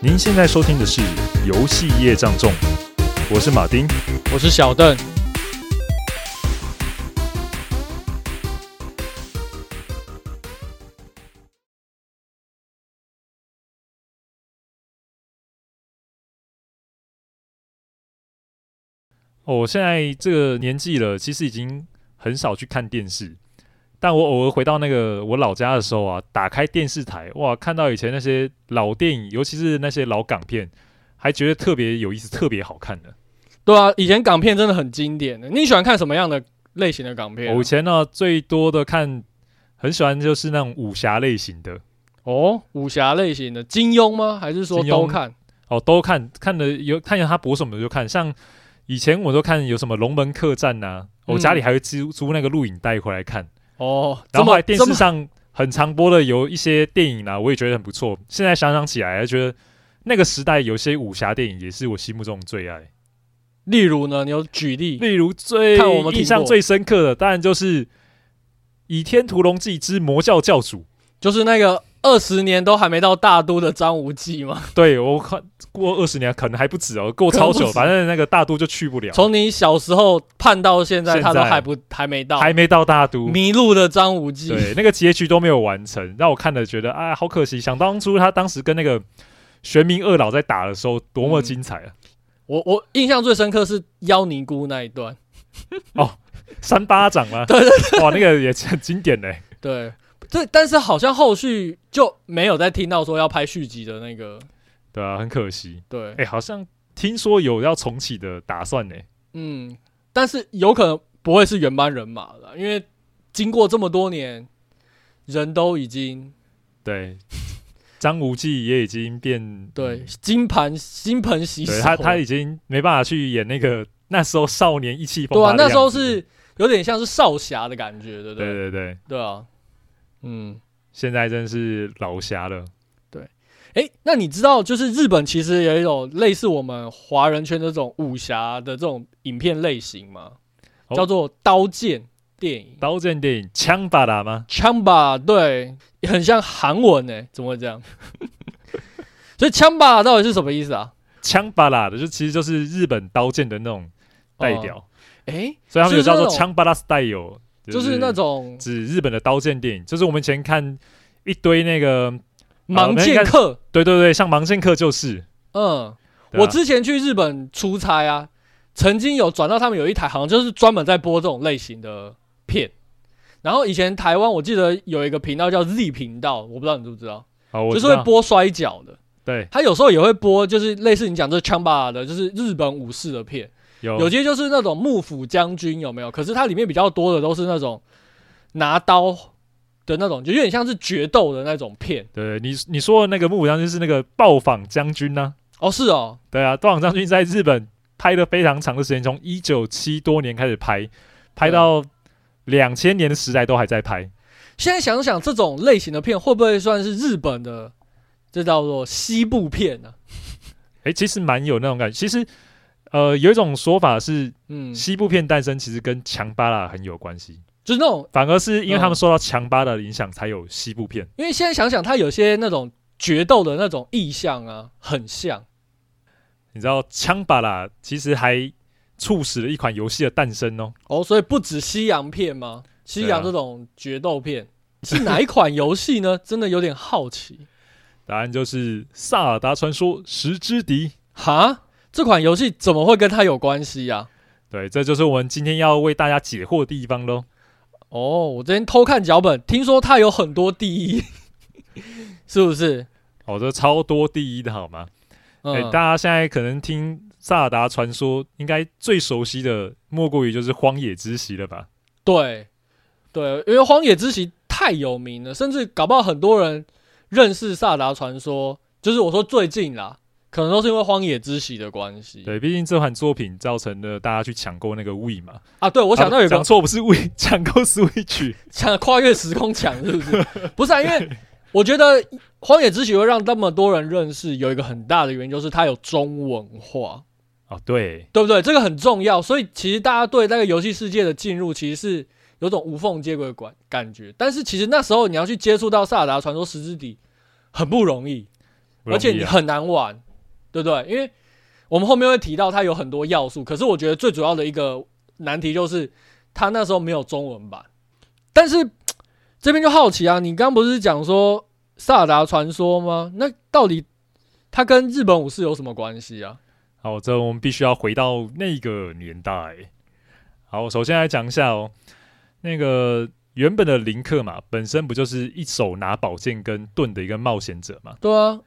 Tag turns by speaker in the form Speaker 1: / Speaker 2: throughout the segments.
Speaker 1: 您现在收听的是《游戏业障重》，我是马丁，
Speaker 2: 我是小邓。
Speaker 1: 我现在这个年纪了，其实已经很少去看电视。但我偶尔回到那个我老家的时候啊，打开电视台，哇，看到以前那些老电影，尤其是那些老港片，还觉得特别有意思，特别好看的。
Speaker 2: 对啊，以前港片真的很经典的。你喜欢看什么样的类型的港片啊？
Speaker 1: 我以前呢，最多的看，很喜欢就是那种武侠类型的。
Speaker 2: 哦，武侠类型的，金庸吗？还是说都看？
Speaker 1: 哦，都看，看的有看见他播什么就看。像以前我都看有什么《龙门客栈》呐，我家里还会租租那个录影带回来看。
Speaker 2: 哦，
Speaker 1: 然后电视上很常播的有一些电影啊，我也觉得很不错。现在想想起来，觉得那个时代有些武侠电影也是我心目中的最爱。
Speaker 2: 例如呢，你有举例？
Speaker 1: 例如最我们印象最深刻的，当然就是《倚天屠龙记之魔教教主》，
Speaker 2: 就是那个。二十年都还没到大都的张无忌吗？
Speaker 1: 对，我看过二十年，可能还不止哦，过超久，反正那个大都就去不了。
Speaker 2: 从你小时候盼到现在，他都还不还没到，
Speaker 1: 还没到大都。
Speaker 2: 迷路的张无忌，
Speaker 1: 对，那个结局都没有完成，让我看了觉得啊，好可惜。想当初他当时跟那个玄冥二老在打的时候，多么精彩啊！嗯、
Speaker 2: 我我印象最深刻是妖尼姑那一段，
Speaker 1: 哦，三巴掌吗？
Speaker 2: 对对对，
Speaker 1: 哇，那个也很经典的。
Speaker 2: 对。这但是好像后续就没有再听到说要拍续集的那个，
Speaker 1: 对啊，很可惜。
Speaker 2: 对，
Speaker 1: 哎，好像听说有要重启的打算呢。
Speaker 2: 嗯，但是有可能不会是原班人马了，因为经过这么多年，人都已经
Speaker 1: 对，张无忌也已经变
Speaker 2: 对金盘金盆洗手，
Speaker 1: 他他已经没办法去演那个 那时候少年意气风发。
Speaker 2: 对啊，那时候是有点像是少侠的感觉，对不对？
Speaker 1: 对对对，
Speaker 2: 对啊。嗯，
Speaker 1: 现在真是老侠了。
Speaker 2: 对，哎、欸，那你知道，就是日本其实也有类似我们华人圈的这种武侠的这种影片类型吗？哦、叫做刀剑电影。
Speaker 1: 刀剑电影，枪巴拉吗？
Speaker 2: 枪巴，对，很像韩文诶，怎么会这样？所以枪巴到底是什么意思啊？
Speaker 1: 枪巴拉的就其实就是日本刀剑的那种代表。哎、
Speaker 2: 哦，欸、
Speaker 1: 所以他们有叫做枪巴拉 style。
Speaker 2: 就是那种
Speaker 1: 指日本的刀剑电影，就是我们以前看一堆那个
Speaker 2: 盲剑客，
Speaker 1: 对对对，像盲剑客就是。
Speaker 2: 嗯，啊、我之前去日本出差啊，曾经有转到他们有一台，好像就是专门在播这种类型的片。然后以前台湾我记得有一个频道叫 Z 频道，我不知道你知不知道？
Speaker 1: 哦、
Speaker 2: 就是会播摔角的。
Speaker 1: 对，
Speaker 2: 他有时候也会播，就是类似你讲这枪霸的，就是日本武士的片。有，有些就是那种幕府将军有没有？可是它里面比较多的都是那种拿刀的那种，就有点像是决斗的那种片。
Speaker 1: 对，你你说的那个幕府将军是那个暴坊将军呢？
Speaker 2: 哦，是哦，
Speaker 1: 对啊，暴坊将军在日本拍了非常长的时间，从一九七多年开始拍，拍到两千年的时代都还在拍。
Speaker 2: 现在想想，这种类型的片会不会算是日本的？这叫做西部片呢？
Speaker 1: 哎、欸，其实蛮有那种感觉，其实。呃，有一种说法是，嗯，西部片诞生其实跟强巴拉很有关系，
Speaker 2: 就是那种，
Speaker 1: 反而是因为他们受到强巴拉的影响，才有西部片。
Speaker 2: 因为现在想想，它有些那种决斗的那种意象啊，很像。
Speaker 1: 你知道，强巴拉其实还促使了一款游戏的诞生哦。
Speaker 2: 哦，所以不止西洋片吗？西洋这种决斗片、啊、是哪一款游戏呢？真的有点好奇。
Speaker 1: 答案就是《萨尔达传说：十之笛》
Speaker 2: 哈。这款游戏怎么会跟它有关系呀、啊？
Speaker 1: 对，这就是我们今天要为大家解惑的地方喽。
Speaker 2: 哦，我昨天偷看脚本，听说它有很多第一，是不是？
Speaker 1: 哦，这超多第一的好吗？嗯、欸，大家现在可能听《萨达传说》，应该最熟悉的莫过于就是《荒野之息》了吧？
Speaker 2: 对，对，因为《荒野之息》太有名了，甚至搞不好很多人认识《萨达传说》，就是我说最近啦。可能都是因为《荒野之息》的关系。
Speaker 1: 对，毕竟这款作品造成了大家去抢购那个 Wii 嘛。
Speaker 2: 啊，对，我想到有个
Speaker 1: 讲错，不是 Wii，抢购 Switch，
Speaker 2: 抢跨越时空抢，是不是？不是啊，因为我觉得《荒野之息》会让那么多人认识，有一个很大的原因就是它有中文化。
Speaker 1: 哦，对，
Speaker 2: 对不对？这个很重要，所以其实大家对那个游戏世界的进入，其实是有种无缝接轨的感感觉。但是其实那时候你要去接触到《萨达传说：时之底》，很不容易。而且你很难玩，对不对？因为我们后面会提到它有很多要素，可是我觉得最主要的一个难题就是它那时候没有中文版。但是这边就好奇啊，你刚刚不是讲说《萨尔达传说》吗？那到底它跟日本武士有什么关系啊？
Speaker 1: 好，这我们必须要回到那个年代。好，首先来讲一下哦，那个原本的林克嘛，本身不就是一手拿宝剑跟盾的一个冒险者嘛？
Speaker 2: 对啊。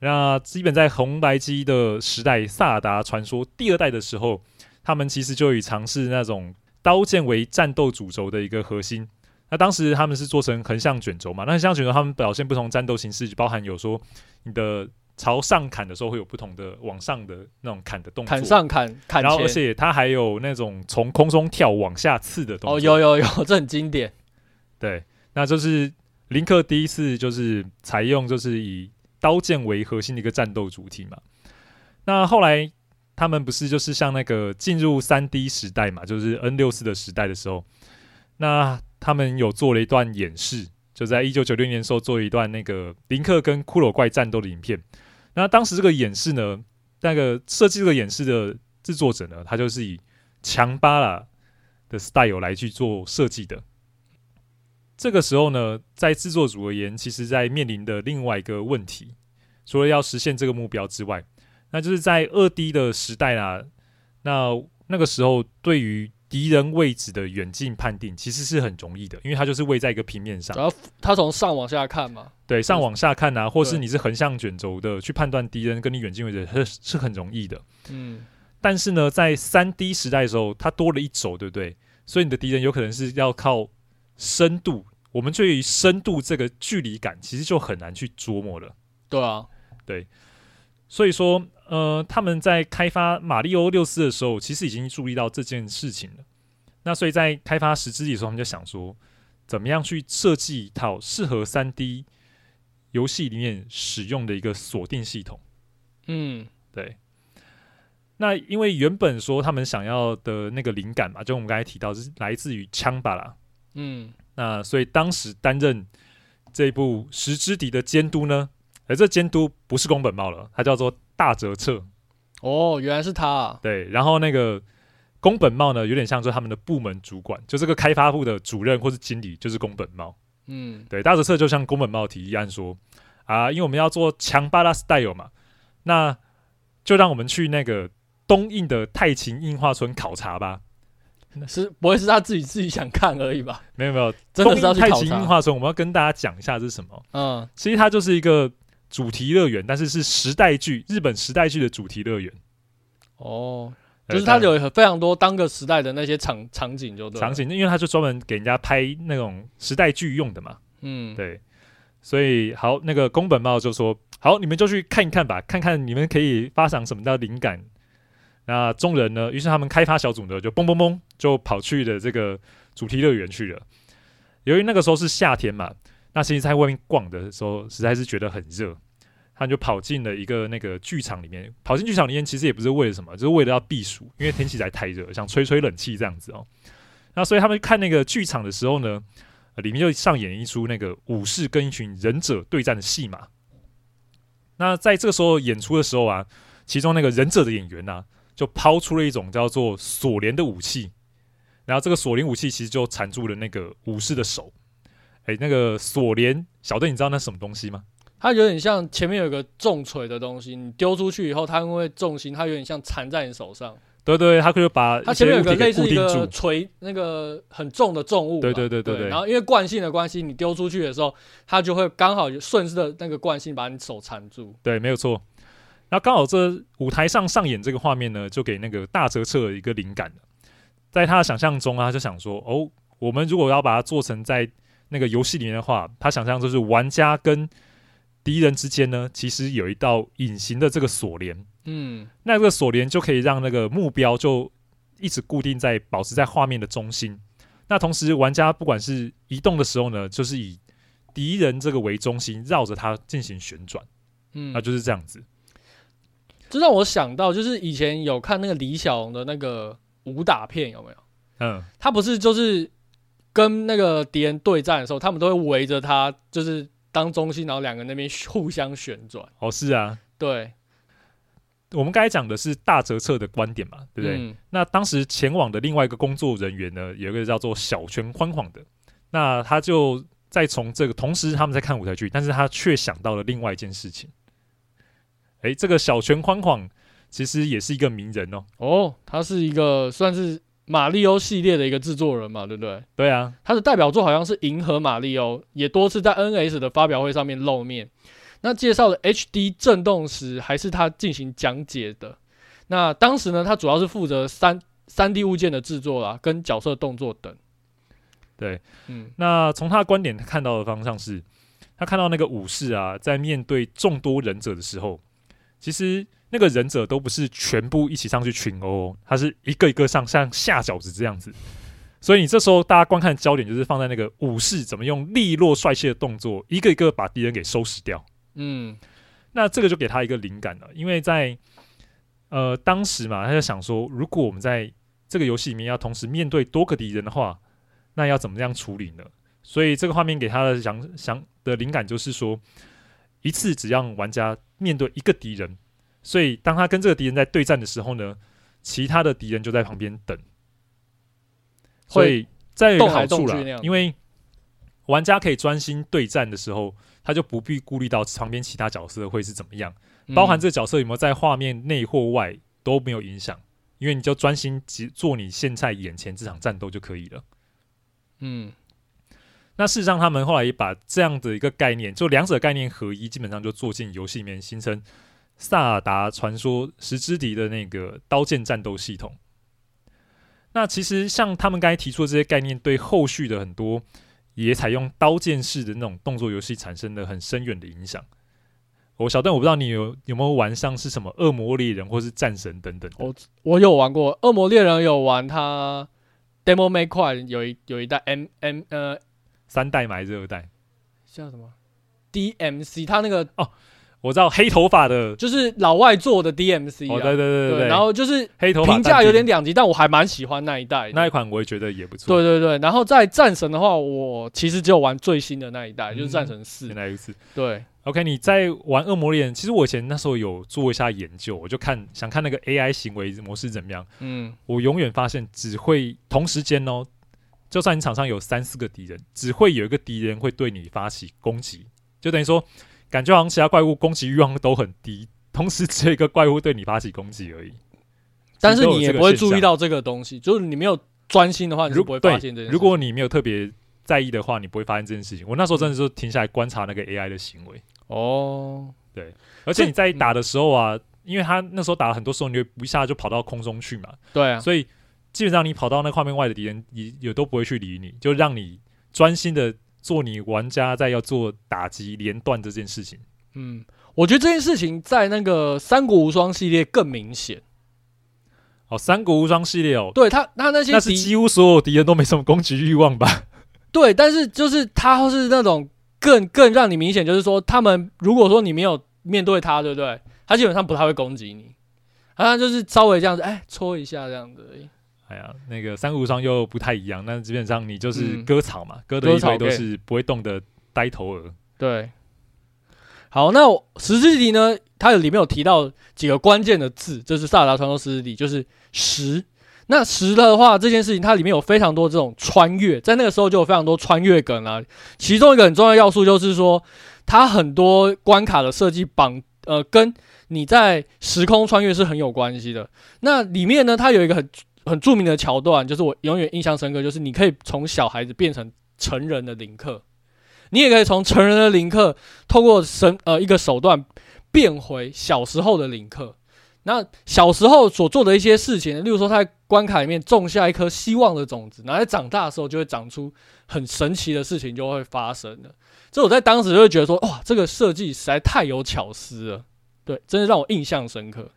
Speaker 1: 那基本在红白机的时代，《萨达传说》第二代的时候，他们其实就已尝试那种刀剑为战斗主轴的一个核心。那当时他们是做成横向卷轴嘛？那横向卷轴他们表现不同战斗形式，包含有说你的朝上砍的时候会有不同的往上的那种砍的动作，
Speaker 2: 砍上砍砍，
Speaker 1: 然后而且它还有那种从空中跳往下刺的动作。
Speaker 2: 哦，有有有，这很经典。
Speaker 1: 对，那就是林克第一次就是采用就是以。刀剑为核心的一个战斗主题嘛，那后来他们不是就是像那个进入三 D 时代嘛，就是 N 六四的时代的时候，那他们有做了一段演示，就在一九九六年的时候做了一段那个林克跟骷髅怪战斗的影片。那当时这个演示呢，那个设计这个演示的制作者呢，他就是以强巴拉的 style 来去做设计的。这个时候呢，在制作组而言，其实在面临的另外一个问题，除了要实现这个目标之外，那就是在二 D 的时代啊，那那个时候对于敌人位置的远近判定其实是很容易的，因为它就是位在一个平面上，
Speaker 2: 然后它从上往下看嘛，
Speaker 1: 对，上往下看啊，或是你是横向卷轴的去判断敌人跟你远近位置是是很容易的，
Speaker 2: 嗯，
Speaker 1: 但是呢，在三 D 时代的时候，它多了一轴，对不对？所以你的敌人有可能是要靠。深度，我们对于深度这个距离感，其实就很难去琢磨了。
Speaker 2: 对啊，
Speaker 1: 对，所以说，呃，他们在开发马里欧六四的时候，其实已经注意到这件事情了。那所以在开发时之力的时候，他们就想说，怎么样去设计一套适合三 D 游戏里面使用的一个锁定系统。
Speaker 2: 嗯，
Speaker 1: 对。那因为原本说他们想要的那个灵感嘛，就我们刚才提到，是来自于枪吧啦。
Speaker 2: 嗯，
Speaker 1: 那所以当时担任这一部《石之敌》的监督呢，而这监督不是宫本茂了，他叫做大泽彻。
Speaker 2: 哦，原来是他啊。
Speaker 1: 对，然后那个宫本茂呢，有点像是他们的部门主管，就这个开发部的主任或是经理，就是宫本茂。
Speaker 2: 嗯，
Speaker 1: 对，大泽彻就像宫本茂提议案说啊，因为我们要做强巴拉 style 嘛，那就让我们去那个东印的太秦印画村考察吧。
Speaker 2: 是不会是他自己自己想看而已吧？
Speaker 1: 没有没有，
Speaker 2: 真的是要去考察。
Speaker 1: 我们要跟大家讲一下这是什么。
Speaker 2: 嗯，
Speaker 1: 其实它就是一个主题乐园，但是是时代剧，日本时代剧的主题乐园。
Speaker 2: 哦，就是它有非常多当个时代的那些场场景，就对。
Speaker 1: 场景，因为它就专门给人家拍那种时代剧用的嘛。
Speaker 2: 嗯，
Speaker 1: 对。所以好，那个宫本茂就说：“好，你们就去看一看吧，看看你们可以发想什么的灵感。”那众人呢？于是他们开发小组呢，就嘣嘣嘣，就跑去了这个主题乐园去了。由于那个时候是夏天嘛，那其实在外面逛的时候，实在是觉得很热，他们就跑进了一个那个剧场里面。跑进剧场里面，其实也不是为了什么，就是为了要避暑，因为天气实在太热，想吹吹冷气这样子哦。那所以他们看那个剧场的时候呢，里面就上演一出那个武士跟一群忍者对战的戏码。那在这个时候演出的时候啊，其中那个忍者的演员呢、就抛出了一种叫做锁链的武器，然后这个锁链武器其实就缠住了那个武士的手。哎，那个锁链，小邓，你知道那是什么东西吗？
Speaker 2: 它有点像前面有一个重锤的东西，你丢出去以后，它因为重心，它有点像缠在你手上。
Speaker 1: 对对，它可以把
Speaker 2: 它前面有个类似一个锤，那个很重的重物。
Speaker 1: 对对对对对。
Speaker 2: 然后因为惯性的关系，你丢出去的时候，它就会刚好顺势的那个惯性把你手缠住。
Speaker 1: 对，没有错。那刚好这舞台上上演这个画面呢，就给那个大泽彻一个灵感了。在他的想象中啊，他就想说：哦，我们如果要把它做成在那个游戏里面的话，他想象就是玩家跟敌人之间呢，其实有一道隐形的这个锁链。
Speaker 2: 嗯，
Speaker 1: 那这个锁链就可以让那个目标就一直固定在保持在画面的中心。那同时，玩家不管是移动的时候呢，就是以敌人这个为中心，绕着它进行旋转。
Speaker 2: 嗯，
Speaker 1: 那就是这样子。
Speaker 2: 这让我想到，就是以前有看那个李小龙的那个武打片，有没有？
Speaker 1: 嗯，
Speaker 2: 他不是就是跟那个敌人对战的时候，他们都会围着他，就是当中心，然后两个那边 互相旋转。
Speaker 1: 哦，是啊，
Speaker 2: 对。
Speaker 1: 我们刚才讲的是大泽策的观点嘛，对不对？嗯、那当时前往的另外一个工作人员呢，有一个叫做小泉宽晃的，那他就在从这个同时他们在看舞台剧，但是他却想到了另外一件事情。诶，这个小泉宽晃其实也是一个名人哦。
Speaker 2: 哦，他是一个算是马里欧系列的一个制作人嘛，对不对？
Speaker 1: 对啊，
Speaker 2: 他的代表作好像是《银河马里欧》，也多次在 NS 的发表会上面露面。那介绍的 HD 震动时，还是他进行讲解的。那当时呢，他主要是负责三三 D 物件的制作啦，跟角色动作等。
Speaker 1: 对，嗯，那从他的观点看到的方向是，他看到那个武士啊，在面对众多忍者的时候，其实那个忍者都不是全部一起上去群殴，他是一个一个上，像下饺子这样子。所以你这时候大家观看的焦点就是放在那个武士怎么用利落帅气的动作，一个一个把敌人给收拾掉。嗯，那这个就给他一个灵感了，因为在呃当时嘛，他就想说，如果我们在这个游戏里面要同时面对多个敌人的话，那要怎么样处理呢？所以这个画面给他的想想的灵感就是说，一次只让玩家面对一个敌人，所以当他跟这个敌人在对战的时候呢，其他的敌人就在旁边等，所以再有好处了，因为玩家可以专心对战的时候。他就不必顾虑到旁边其他角色会是怎么样，包含这个角色有没有在画面内或外都没有影响，因为你就专心做你现在眼前这场战斗就可以了。嗯，那事实上他们后来也把这样的一个概念，就两者概念合一，基本上就做进游戏里面，形成《萨尔达传说：时之笛》的那个刀剑战斗系统。那其实像他们刚才提出的这些概念，对后续的很多。也采用刀剑式的那种动作游戏，产生了很深远的影响。我小段我不知道你有有没有玩像是什么恶魔猎人或是战神等等。
Speaker 2: 我我有玩过恶魔猎人，有玩它 Demo Maker 有一有一代 M M 呃
Speaker 1: 三代还是二代
Speaker 2: 叫什么 DMC，他那个
Speaker 1: 哦。我知道黑头发的，
Speaker 2: 就是老外做的 DMC 啊，
Speaker 1: 哦、对对对对，对，
Speaker 2: 然后就是
Speaker 1: 黑头发，评价
Speaker 2: 有点两极，但我还蛮喜欢那一代，
Speaker 1: 那一款我也觉得也不错。
Speaker 2: 对对对，然后在战神的话，我其实只有玩最新的那一代，嗯、就是战神四。
Speaker 1: 原来如此。
Speaker 2: 对
Speaker 1: ，OK，你在玩恶魔猎人，其实我以前那时候有做一下研究，我就看想看那个 AI 行为模式怎么样。嗯，我永远发现只会同时间哦，就算你场上有三四个敌人，只会有一个敌人会对你发起攻击，就等于说。感觉好像其他怪物攻击欲望都很低，同时只有一个怪物对你发起攻击而已。
Speaker 2: 但是你也不会注意到这个东西，就是你没有专心的话，你就不会发现这件事。
Speaker 1: 如果你没有特别在意的话，你不会发现这件事情。我那时候真的是停下来观察那个 AI 的行为。
Speaker 2: 哦，
Speaker 1: 对，而且你在打的时候啊，因为他那时候打了很多时候，你会一下就跑到空中去嘛。
Speaker 2: 对啊，
Speaker 1: 所以基本上你跑到那画面外的敌人也也都不会去理你，就让你专心的。做你玩家在要做打击连段这件事情，
Speaker 2: 嗯，我觉得这件事情在那个《三国无双》系列更明显。
Speaker 1: 哦，《三国无双》系列哦，
Speaker 2: 对他，他那些
Speaker 1: 那是几乎所有敌人都没什么攻击欲望吧？
Speaker 2: 对，但是就是他是那种更更让你明显，就是说他们如果说你没有面对他，对不对？他基本上不太会攻击你，好像就是稍微这样子，哎，戳一下这样子而已。
Speaker 1: 哎呀，那个三国无双又不太一样，那基本上你就是割草嘛，嗯、割的一堆都是不会动的呆头鹅。
Speaker 2: 对，好，那十字题呢？它有里面有提到几个关键的字，这、就是萨达传说十字题，就是十。那十的话，这件事情它里面有非常多这种穿越，在那个时候就有非常多穿越梗啊。其中一个很重要的要素就是说，它很多关卡的设计绑呃，跟你在时空穿越是很有关系的。那里面呢，它有一个很。很著名的桥段，就是我永远印象深刻，就是你可以从小孩子变成成人的林克，你也可以从成人的林克透过神呃一个手段变回小时候的林克。那小时候所做的一些事情，例如说他在关卡里面种下一颗希望的种子，然后在长大的时候就会长出很神奇的事情就会发生了。这我在当时就会觉得说，哇，这个设计实在太有巧思了，对，真的让我印象深刻。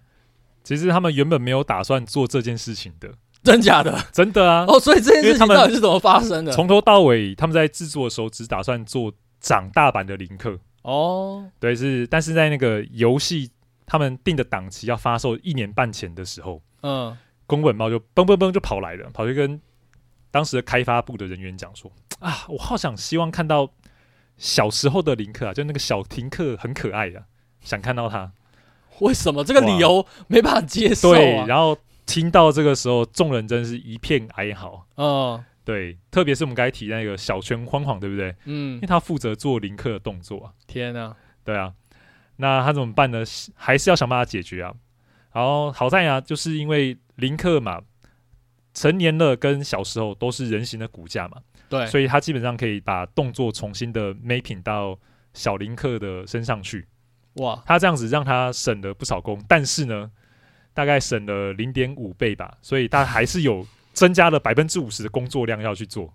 Speaker 1: 其实他们原本没有打算做这件事情的，
Speaker 2: 真假的？
Speaker 1: 真的啊！
Speaker 2: 哦，所以这件事情到底是怎么发生的？
Speaker 1: 从头到尾，他们在制作的时候只打算做长大版的林克。哦，对，是，但是在那个游戏他们定的档期要发售一年半前的时候，嗯，宫本茂就蹦蹦蹦就跑来了，跑去跟当时的开发部的人员讲说：“啊，我好想希望看到小时候的林克啊，就那个小停克很可爱的，想看到他。
Speaker 2: 为什么这个理由没办法接受啊？
Speaker 1: 对，然后听到这个时候，众人真是一片哀嚎。
Speaker 2: 嗯，
Speaker 1: 对，特别是我们刚才提那个小泉晃晃，对不对？
Speaker 2: 嗯，
Speaker 1: 因为他负责做林克的动作啊。
Speaker 2: 天啊，
Speaker 1: 对啊，那他怎么办呢？还是要想办法解决啊。然后好在啊，就是因为林克嘛，成年了跟小时候都是人形的骨架嘛，
Speaker 2: 对，
Speaker 1: 所以他基本上可以把动作重新的 mapping 到小林克的身上去。
Speaker 2: 哇，
Speaker 1: 他这样子让他省了不少工，但是呢，大概省了零点五倍吧，所以他还是有增加了百分之五十的工作量要去做，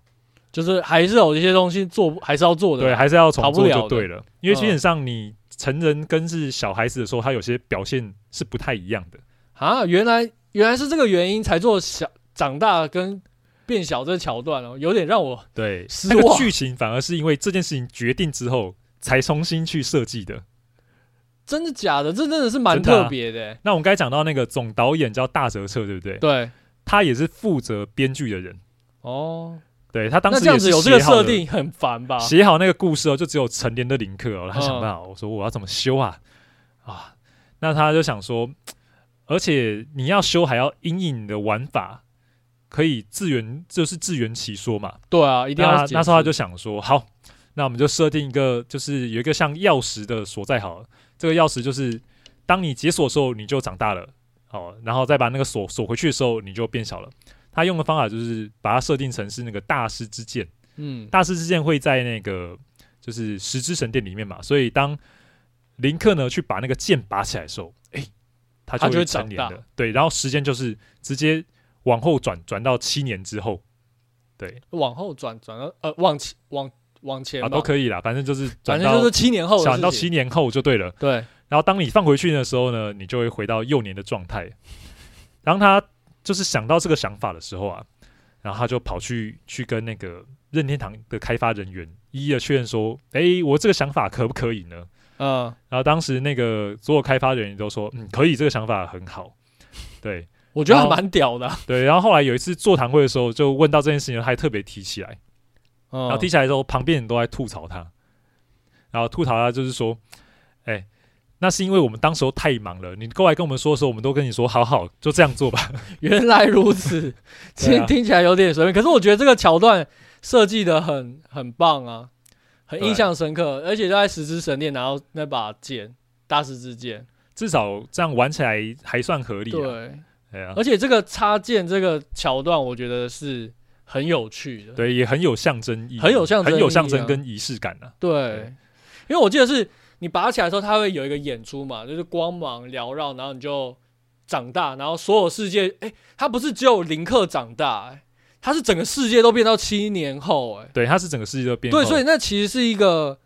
Speaker 2: 就是还是有一些东西做，还是要做的，
Speaker 1: 对，还是要重做就对了，了因为基本上你成人跟是小孩子的时候，他有些表现是不太一样的。
Speaker 2: 啊，原来原来是这个原因才做小长大跟变小这个桥段哦，有点让我对
Speaker 1: 那个剧情反而是因为这件事情决定之后才重新去设计的。
Speaker 2: 真的假的？这真的是蛮特别的、欸
Speaker 1: 啊。那我们刚才讲到那个总导演叫大泽彻，对不对？
Speaker 2: 对，
Speaker 1: 他也是负责编剧的人。
Speaker 2: 哦，
Speaker 1: 对他当时
Speaker 2: 那这样子有这个设定很烦吧？
Speaker 1: 写好那个故事哦，就只有成年的林克哦，他想办法。我说我要怎么修啊？啊，那他就想说，而且你要修还要因应你的玩法，可以自圆，就是自圆其说嘛。
Speaker 2: 对啊，一定要。
Speaker 1: 那那时候他就想说，好，那我们就设定一个，就是有一个像钥匙的所在好了。这个钥匙就是，当你解锁的时候，你就长大了，哦，然后再把那个锁锁回去的时候，你就变小了。他用的方法就是把它设定成是那个大师之剑，
Speaker 2: 嗯，
Speaker 1: 大师之剑会在那个就是十之神殿里面嘛，所以当林克呢去把那个剑拔起来的时候，哎，他就会成年了，对，然后时间就是直接往后转，转到七年之后，对，
Speaker 2: 往后转转到呃往前往。往前
Speaker 1: 啊，都可以啦，反正就是，
Speaker 2: 反正就是七年后，
Speaker 1: 转到七年后就对了。
Speaker 2: 对，
Speaker 1: 然后当你放回去的时候呢，你就会回到幼年的状态。当他就是想到这个想法的时候啊，然后他就跑去去跟那个任天堂的开发人员一一的确认说：“哎，我这个想法可不可以呢？”
Speaker 2: 嗯，
Speaker 1: 然后当时那个所有开发人员都说：“嗯，可以，这个想法很好。”对，
Speaker 2: 我觉得还蛮屌的。
Speaker 1: 对，然后后来有一次座谈会的时候，就问到这件事情，他还特别提起来。然后踢起来之后，旁边人都在吐槽他，然后吐槽他就是说：“哎，那是因为我们当时候太忙了，你过来跟我们说的时候，我们都跟你说好好就这样做吧。”
Speaker 2: 原来如此，其实听起来有点随便，可是我觉得这个桥段设计的很很棒啊，很印象深刻，而且在十之神殿拿到那把剑，大师之剑，
Speaker 1: 至少这样玩起来还算合理。
Speaker 2: 对，而且这个插剑这个桥段，我觉得是。很有趣的，
Speaker 1: 对，也很有象征意义，
Speaker 2: 很有象征，
Speaker 1: 很有象征跟仪式感呢、啊。
Speaker 2: 对，对，因为我记得是你拔起来的时候，它会有一个演出嘛，就是光芒缭绕，然后你就长大，然后所有世界，哎、欸，它不是只有林克长大、它是整个世界都变到七年后、欸，哎，
Speaker 1: 对，它是整个世界都变。
Speaker 2: 对，所以那其实是一个，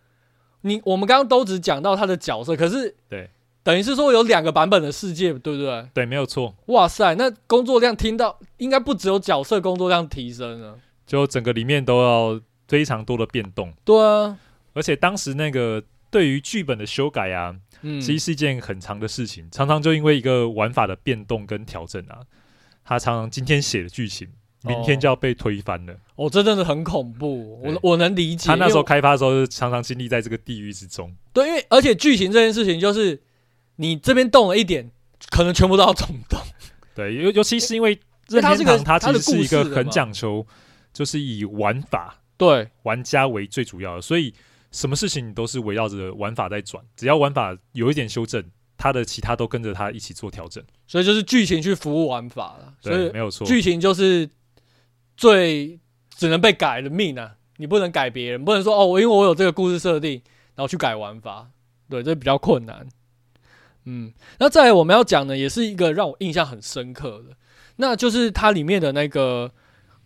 Speaker 2: 你我们刚刚都只讲到他的角色，可是
Speaker 1: 对。
Speaker 2: 等于是说有两个版本的世界，对不对？
Speaker 1: 对，没有错。
Speaker 2: 哇塞，那工作量听到应该不只有角色工作量提升了，
Speaker 1: 就整个里面都要非常多的变动。
Speaker 2: 对啊，
Speaker 1: 而且当时那个对于剧本的修改啊，
Speaker 2: 嗯，
Speaker 1: 其实是一件很长的事情，常常就因为一个玩法的变动跟调整啊，他常常今天写的剧情，明天就要被推翻了。
Speaker 2: 哦，这真的很恐怖，我我能理解。
Speaker 1: 他那时候开发的时候，常常经历在这个地狱之中。
Speaker 2: 对，因为而且剧情这件事情就是。你这边动了一点，可能全部都要重动。
Speaker 1: 对，尤尤其是因为任天堂，它其实是一个很讲求，就是以玩法
Speaker 2: 对
Speaker 1: 玩家为最主要的，所以什么事情你都是围绕着玩法在转。只要玩法有一点修正，它的其他都跟着它一起做调整。
Speaker 2: 所以就是剧情去服务玩法了。
Speaker 1: 对，
Speaker 2: 所以
Speaker 1: 没有错。
Speaker 2: 剧情就是最只能被改的命啊！你不能改别人，不能说哦，我因为我有这个故事设定，然后去改玩法。对，这比较困难。嗯，那再来我们要讲的也是一个让我印象很深刻的，那就是它里面的那个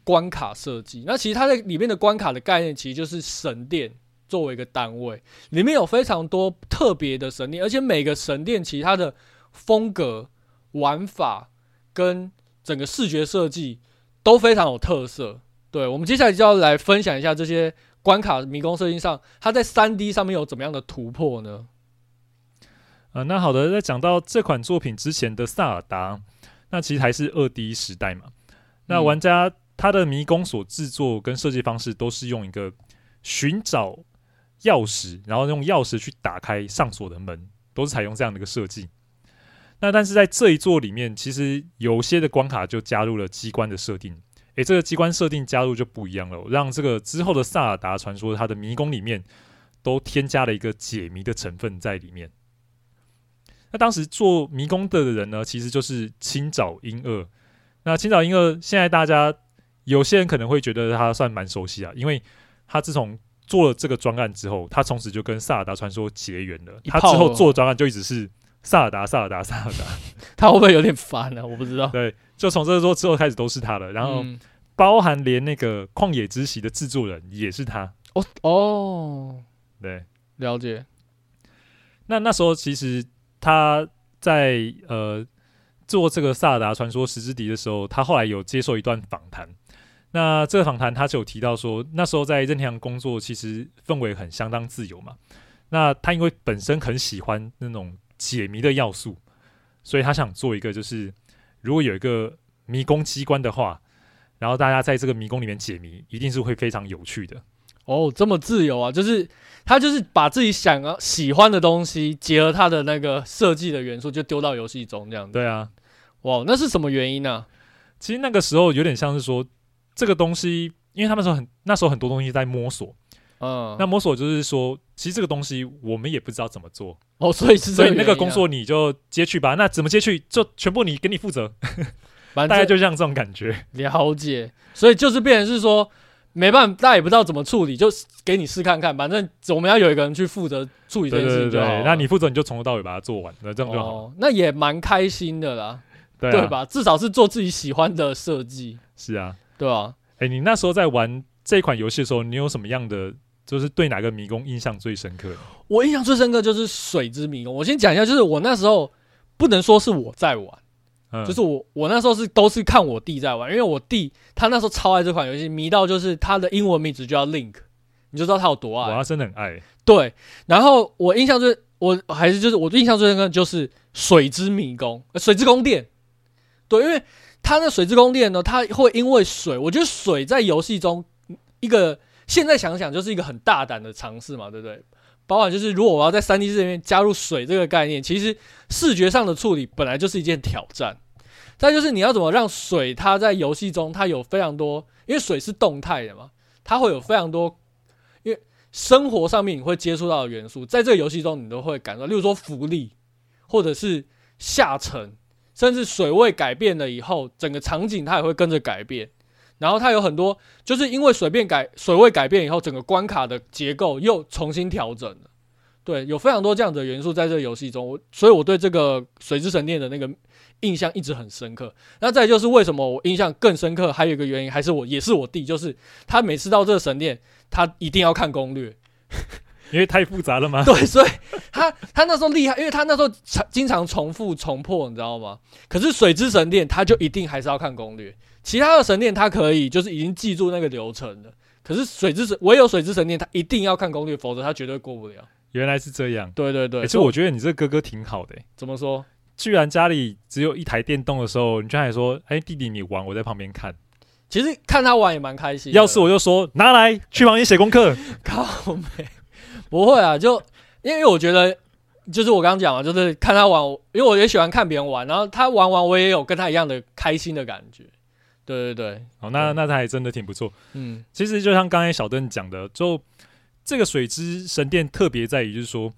Speaker 2: 关卡设计。那其实它在里面的关卡的概念，其实就是神殿作为一个单位，里面有非常多特别的神殿，而且每个神殿其他的风格、玩法跟整个视觉设计都非常有特色。对，我们接下来就要来分享一下这些关卡迷宫设计上，它在三 D 上面有怎么样的突破呢？
Speaker 1: 啊、呃，那好的，在讲到这款作品之前的萨尔达，那其实还是二 D 时代嘛。那玩家他的迷宫所制作跟设计方式都是用一个寻找钥匙，然后用钥匙去打开上锁的门，都是采用这样的一个设计。那但是在这一座里面，其实有些的关卡就加入了机关的设定。诶，这个机关设定加入就不一样了，让这个之后的萨尔达传说它的迷宫里面都添加了一个解谜的成分在里面。那当时做迷宫的人呢，其实就是青沼英二。那青沼英二现在大家有些人可能会觉得他算蛮熟悉啊，因为他自从做了这个专案之后，他从此就跟萨尔达传说结缘了。他之后做专案就一直是萨尔达，萨尔达，萨尔达。
Speaker 2: 他会不会有点烦呢？我不知道。
Speaker 1: 对。就从这个时候之后开始都是他的，然后包含连那个旷野之息的制作人也是他。
Speaker 2: 哦哦，
Speaker 1: 对，
Speaker 2: 了解。
Speaker 1: 那那时候其实他在呃做这个萨达传说时之笛的时候，他后来有接受一段访谈。那这个访谈他就有提到说，那时候在任天堂工作其实氛围很相当自由嘛。那他因为本身很喜欢那种解谜的要素，所以他想做一个就是。如果有一个迷宫机关的话，然后大家在这个迷宫里面解谜，一定是会非常有趣的。
Speaker 2: 哦，这么自由啊！就是他就是把自己想要喜欢的东西，结合他的那个设计的元素，就丢到游戏中这样子。
Speaker 1: 对啊，
Speaker 2: 哇，那是什么原因呢、啊？
Speaker 1: 其实那个时候有点像是说，这个东西，因为他们说很那时候很多东西在摸索。嗯，那摸索就是说，其实这个东西我们也不知道怎么做
Speaker 2: 哦，所以是、啊、
Speaker 1: 所以那个工作你就接去吧。那怎么接去？就全部你给你负责，大概就像这种感觉。
Speaker 2: 了解，所以就是变成是说，没办法，大家也不知道怎么处理，就给你试看看。反正我们要有一个人去负责处理这件事情就好。对对对，那
Speaker 1: 你负责你就从头到尾把它做完，那这样就好、
Speaker 2: 哦。那也蛮开心的啦，
Speaker 1: 对，啊、
Speaker 2: 对吧？至少是做自己喜欢的设计。
Speaker 1: 是啊，
Speaker 2: 对啊。
Speaker 1: 哎、欸，你那时候在玩这款游戏的时候，你有什么样的？就是对哪个迷宫印象最深刻？
Speaker 2: 我印象最深刻就是水之迷宫。我先讲一下，就是我那时候不能说是我在玩，嗯、就是我我那时候是都是看我弟在玩，因为我弟他那时候超爱这款游戏，迷到就是他的英文名字就叫 Link，你就知道他有多爱。
Speaker 1: 哇，他真的很爱。
Speaker 2: 对，然后我印象最我还是就是我印象最深刻就是水之迷宫，水之宫殿。对，因为他那水之宫殿呢，他会因为水，我觉得水在游戏中一个。现在想想，就是一个很大胆的尝试嘛，对不对？包含就是，如果我要在三 D 世界里面加入水这个概念，其实视觉上的处理本来就是一件挑战。再就是你要怎么让水它在游戏中它有非常多，因为水是动态的嘛，它会有非常多，因为生活上面你会接触到的元素，在这个游戏中你都会感受到，例如说浮力，或者是下沉，甚至水位改变了以后，整个场景它也会跟着改变。然后它有很多，就是因为水变改水位改变以后，整个关卡的结构又重新调整了。对，有非常多这样的元素在这个游戏中，我所以我对这个水之神殿的那个印象一直很深刻。那再就是为什么我印象更深刻，还有一个原因，还是我也是我弟，就是他每次到这个神殿，他一定要看攻略，
Speaker 1: 因为太复杂了吗？
Speaker 2: 对，所以他他那时候厉害，因为他那时候常经常重复重破，你知道吗？可是水之神殿他就一定还是要看攻略。其他的神殿他可以就是已经记住那个流程了，可是水之神唯有水之神殿他一定要看攻略，否则他绝对过不了。
Speaker 1: 原来是这样，
Speaker 2: 对对对。
Speaker 1: 其实我觉得你这个哥哥挺好的。
Speaker 2: 怎么说？
Speaker 1: 居然家里只有一台电动的时候，你居然还说：“哎，弟弟你玩，我在旁边看。”
Speaker 2: 其实看他玩也蛮开心。
Speaker 1: 要是我就说拿来去旁边写功课。
Speaker 2: 靠没？不会啊，就因为我觉得就是我刚刚讲了，就是看他玩，因为我也喜欢看别人玩，然后他玩完我也有跟他一样的开心的感觉。对对对，
Speaker 1: 好，那那他还真的挺不错。嗯，其实就像刚才小邓讲的，就这个水之神殿特别在于，就是说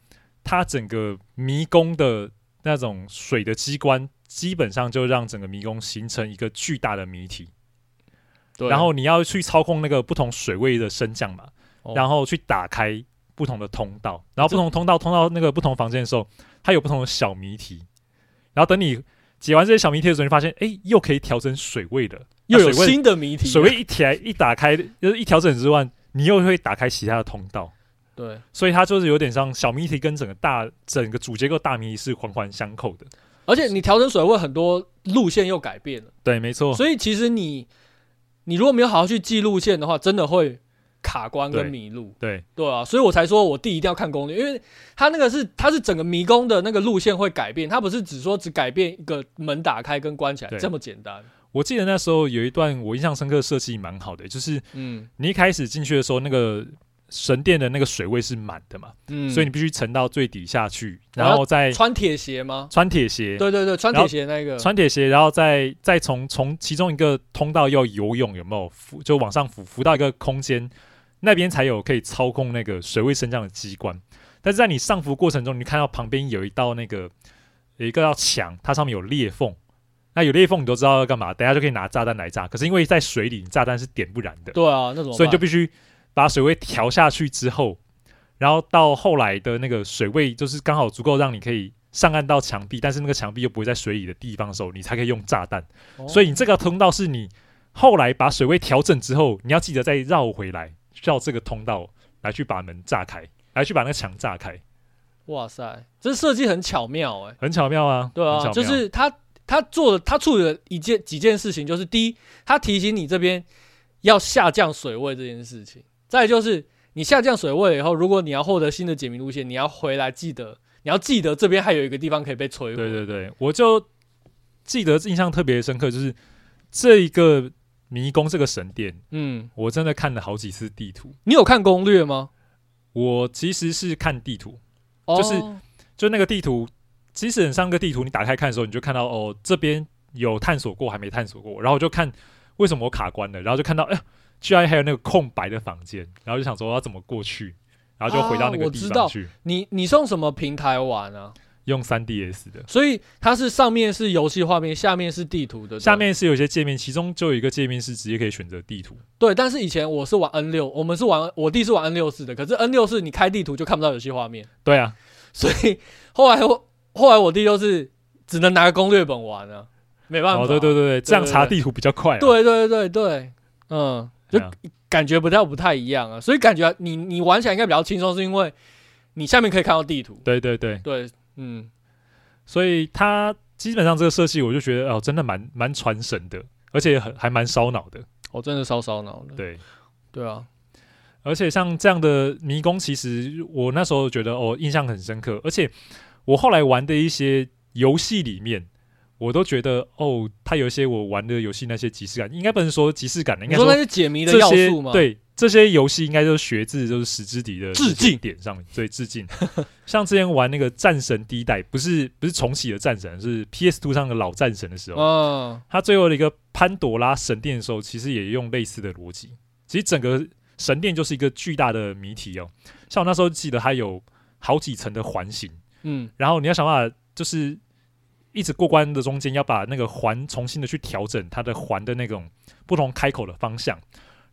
Speaker 1: 它整个迷宫的那种水的机关，基本上就让整个迷宫形成一个巨大的谜题。对，然后你要去操控那个不同水位的升降嘛，哦、然后去打开不同的通道，然后不同通道通到那个不同房间的时候，它有不同的小谜题。然后等你解完这些小谜题的时候，你发现，哎，又可以调整水位的。
Speaker 2: 又有新的谜题，
Speaker 1: 水位一调一打开，就是一调整之外，你又会打开其他的通道。
Speaker 2: 对，
Speaker 1: 所以它就是有点像小谜题跟整个大整个主结构大谜题是环环相扣的。
Speaker 2: 而且你调整水位，很多路线又改变了。
Speaker 1: 对，没错。
Speaker 2: 所以其实你你如果没有好好去记路线的话，真的会卡关跟迷路。
Speaker 1: 对
Speaker 2: 对啊，所以我才说我弟一定要看攻略，因为他那个是他是整个迷宫的那个路线会改变，他不是只说只改变一个门打开跟关起来这么简单。
Speaker 1: 我记得那时候有一段我印象深刻的设计蛮好的，就是嗯，你一开始进去的时候，那个神殿的那个水位是满的嘛，
Speaker 2: 嗯，
Speaker 1: 所以你必须沉到最底下去，然后再
Speaker 2: 穿铁鞋吗？
Speaker 1: 穿铁鞋，
Speaker 2: 对对对，穿铁鞋那个，
Speaker 1: 穿铁鞋，然后再再从从其中一个通道要游泳，有没有浮就往上浮，浮到一个空间，那边才有可以操控那个水位升降的机关。但是在你上浮过程中，你看到旁边有一道那个有一个道墙，它上面有裂缝。那有裂缝，你都知道要干嘛？等下就可以拿炸弹来炸。可是因为在水里，炸弹是点不燃的。
Speaker 2: 对啊，那种，
Speaker 1: 所以你就必须把水位调下去之后，然后到后来的那个水位就是刚好足够让你可以上岸到墙壁，但是那个墙壁又不会在水里的地方的时候，你才可以用炸弹。哦、所以你这个通道是你后来把水位调整之后，你要记得再绕回来，绕这个通道来去把门炸开，来去把那个墙炸开。
Speaker 2: 哇塞，这设计很巧妙哎、欸，
Speaker 1: 很巧妙啊！
Speaker 2: 对啊，就是它。他做的，他处理了一件几件事情，就是第一，他提醒你这边要下降水位这件事情；再就是你下降水位以后，如果你要获得新的解谜路线，你要回来记得，你要记得这边还有一个地方可以被摧毁。
Speaker 1: 对对对，我就记得印象特别深刻，就是这一个迷宫这个神殿，
Speaker 2: 嗯，
Speaker 1: 我真的看了好几次地图。
Speaker 2: 你有看攻略吗？
Speaker 1: 我其实是看地图，就是、哦、就那个地图。其实你上个地图，你打开看的时候，你就看到哦，这边有探索过，还没探索过。然后我就看为什么我卡关了，然后就看到哎呀，居然还有那个空白的房间，然后就想说我要怎么过去，然后就回到那个地方去。
Speaker 2: 啊、你你是用什么平台玩啊？
Speaker 1: 用 3DS 的，
Speaker 2: 所以它是上面是游戏画面，下面是地图的。
Speaker 1: 下面是有一些界面，其中就有一个界面是直接可以选择地图。
Speaker 2: 对，但是以前我是玩 N 六，我们是玩我弟是玩 N 六四的，可是 N 六四你开地图就看不到游戏画面。
Speaker 1: 对啊，
Speaker 2: 所以后来我。后来我弟就是只能拿个攻略本玩了，没办法。
Speaker 1: 哦，对对对对，这样查地图比较快。
Speaker 2: 对对对对，嗯，就感觉不太不太一样啊。所以感觉你你玩起来应该比较轻松，是因为你下面可以看到地图。
Speaker 1: 对对对
Speaker 2: 对，嗯，
Speaker 1: 所以它基本上这个设计，我就觉得哦，真的蛮蛮传神的，而且很还蛮烧脑的。
Speaker 2: 哦，真的烧烧脑的。
Speaker 1: 对
Speaker 2: 对啊，
Speaker 1: 而且像这样的迷宫，其实我那时候觉得哦，印象很深刻，而且。我后来玩的一些游戏里面，我都觉得哦，它有一些我玩的游戏那些即视感，应该不能说即视感的，应该说
Speaker 2: 那些解谜的要素吗？
Speaker 1: 对，这些游戏应该都是学自就是石之笛的
Speaker 2: 致敬
Speaker 1: 点上面，所以致敬。像之前玩那个战神第一代，不是不是重启的战神，是 PS Two 上的老战神的时候，
Speaker 2: 嗯，
Speaker 1: 它最后的一个潘朵拉神殿的时候，其实也用类似的逻辑。其实整个神殿就是一个巨大的谜题哦。像我那时候记得它有好几层的环形。
Speaker 2: 嗯，
Speaker 1: 然后你要想办法，就是一直过关的中间，要把那个环重新的去调整它的环的那种不同开口的方向，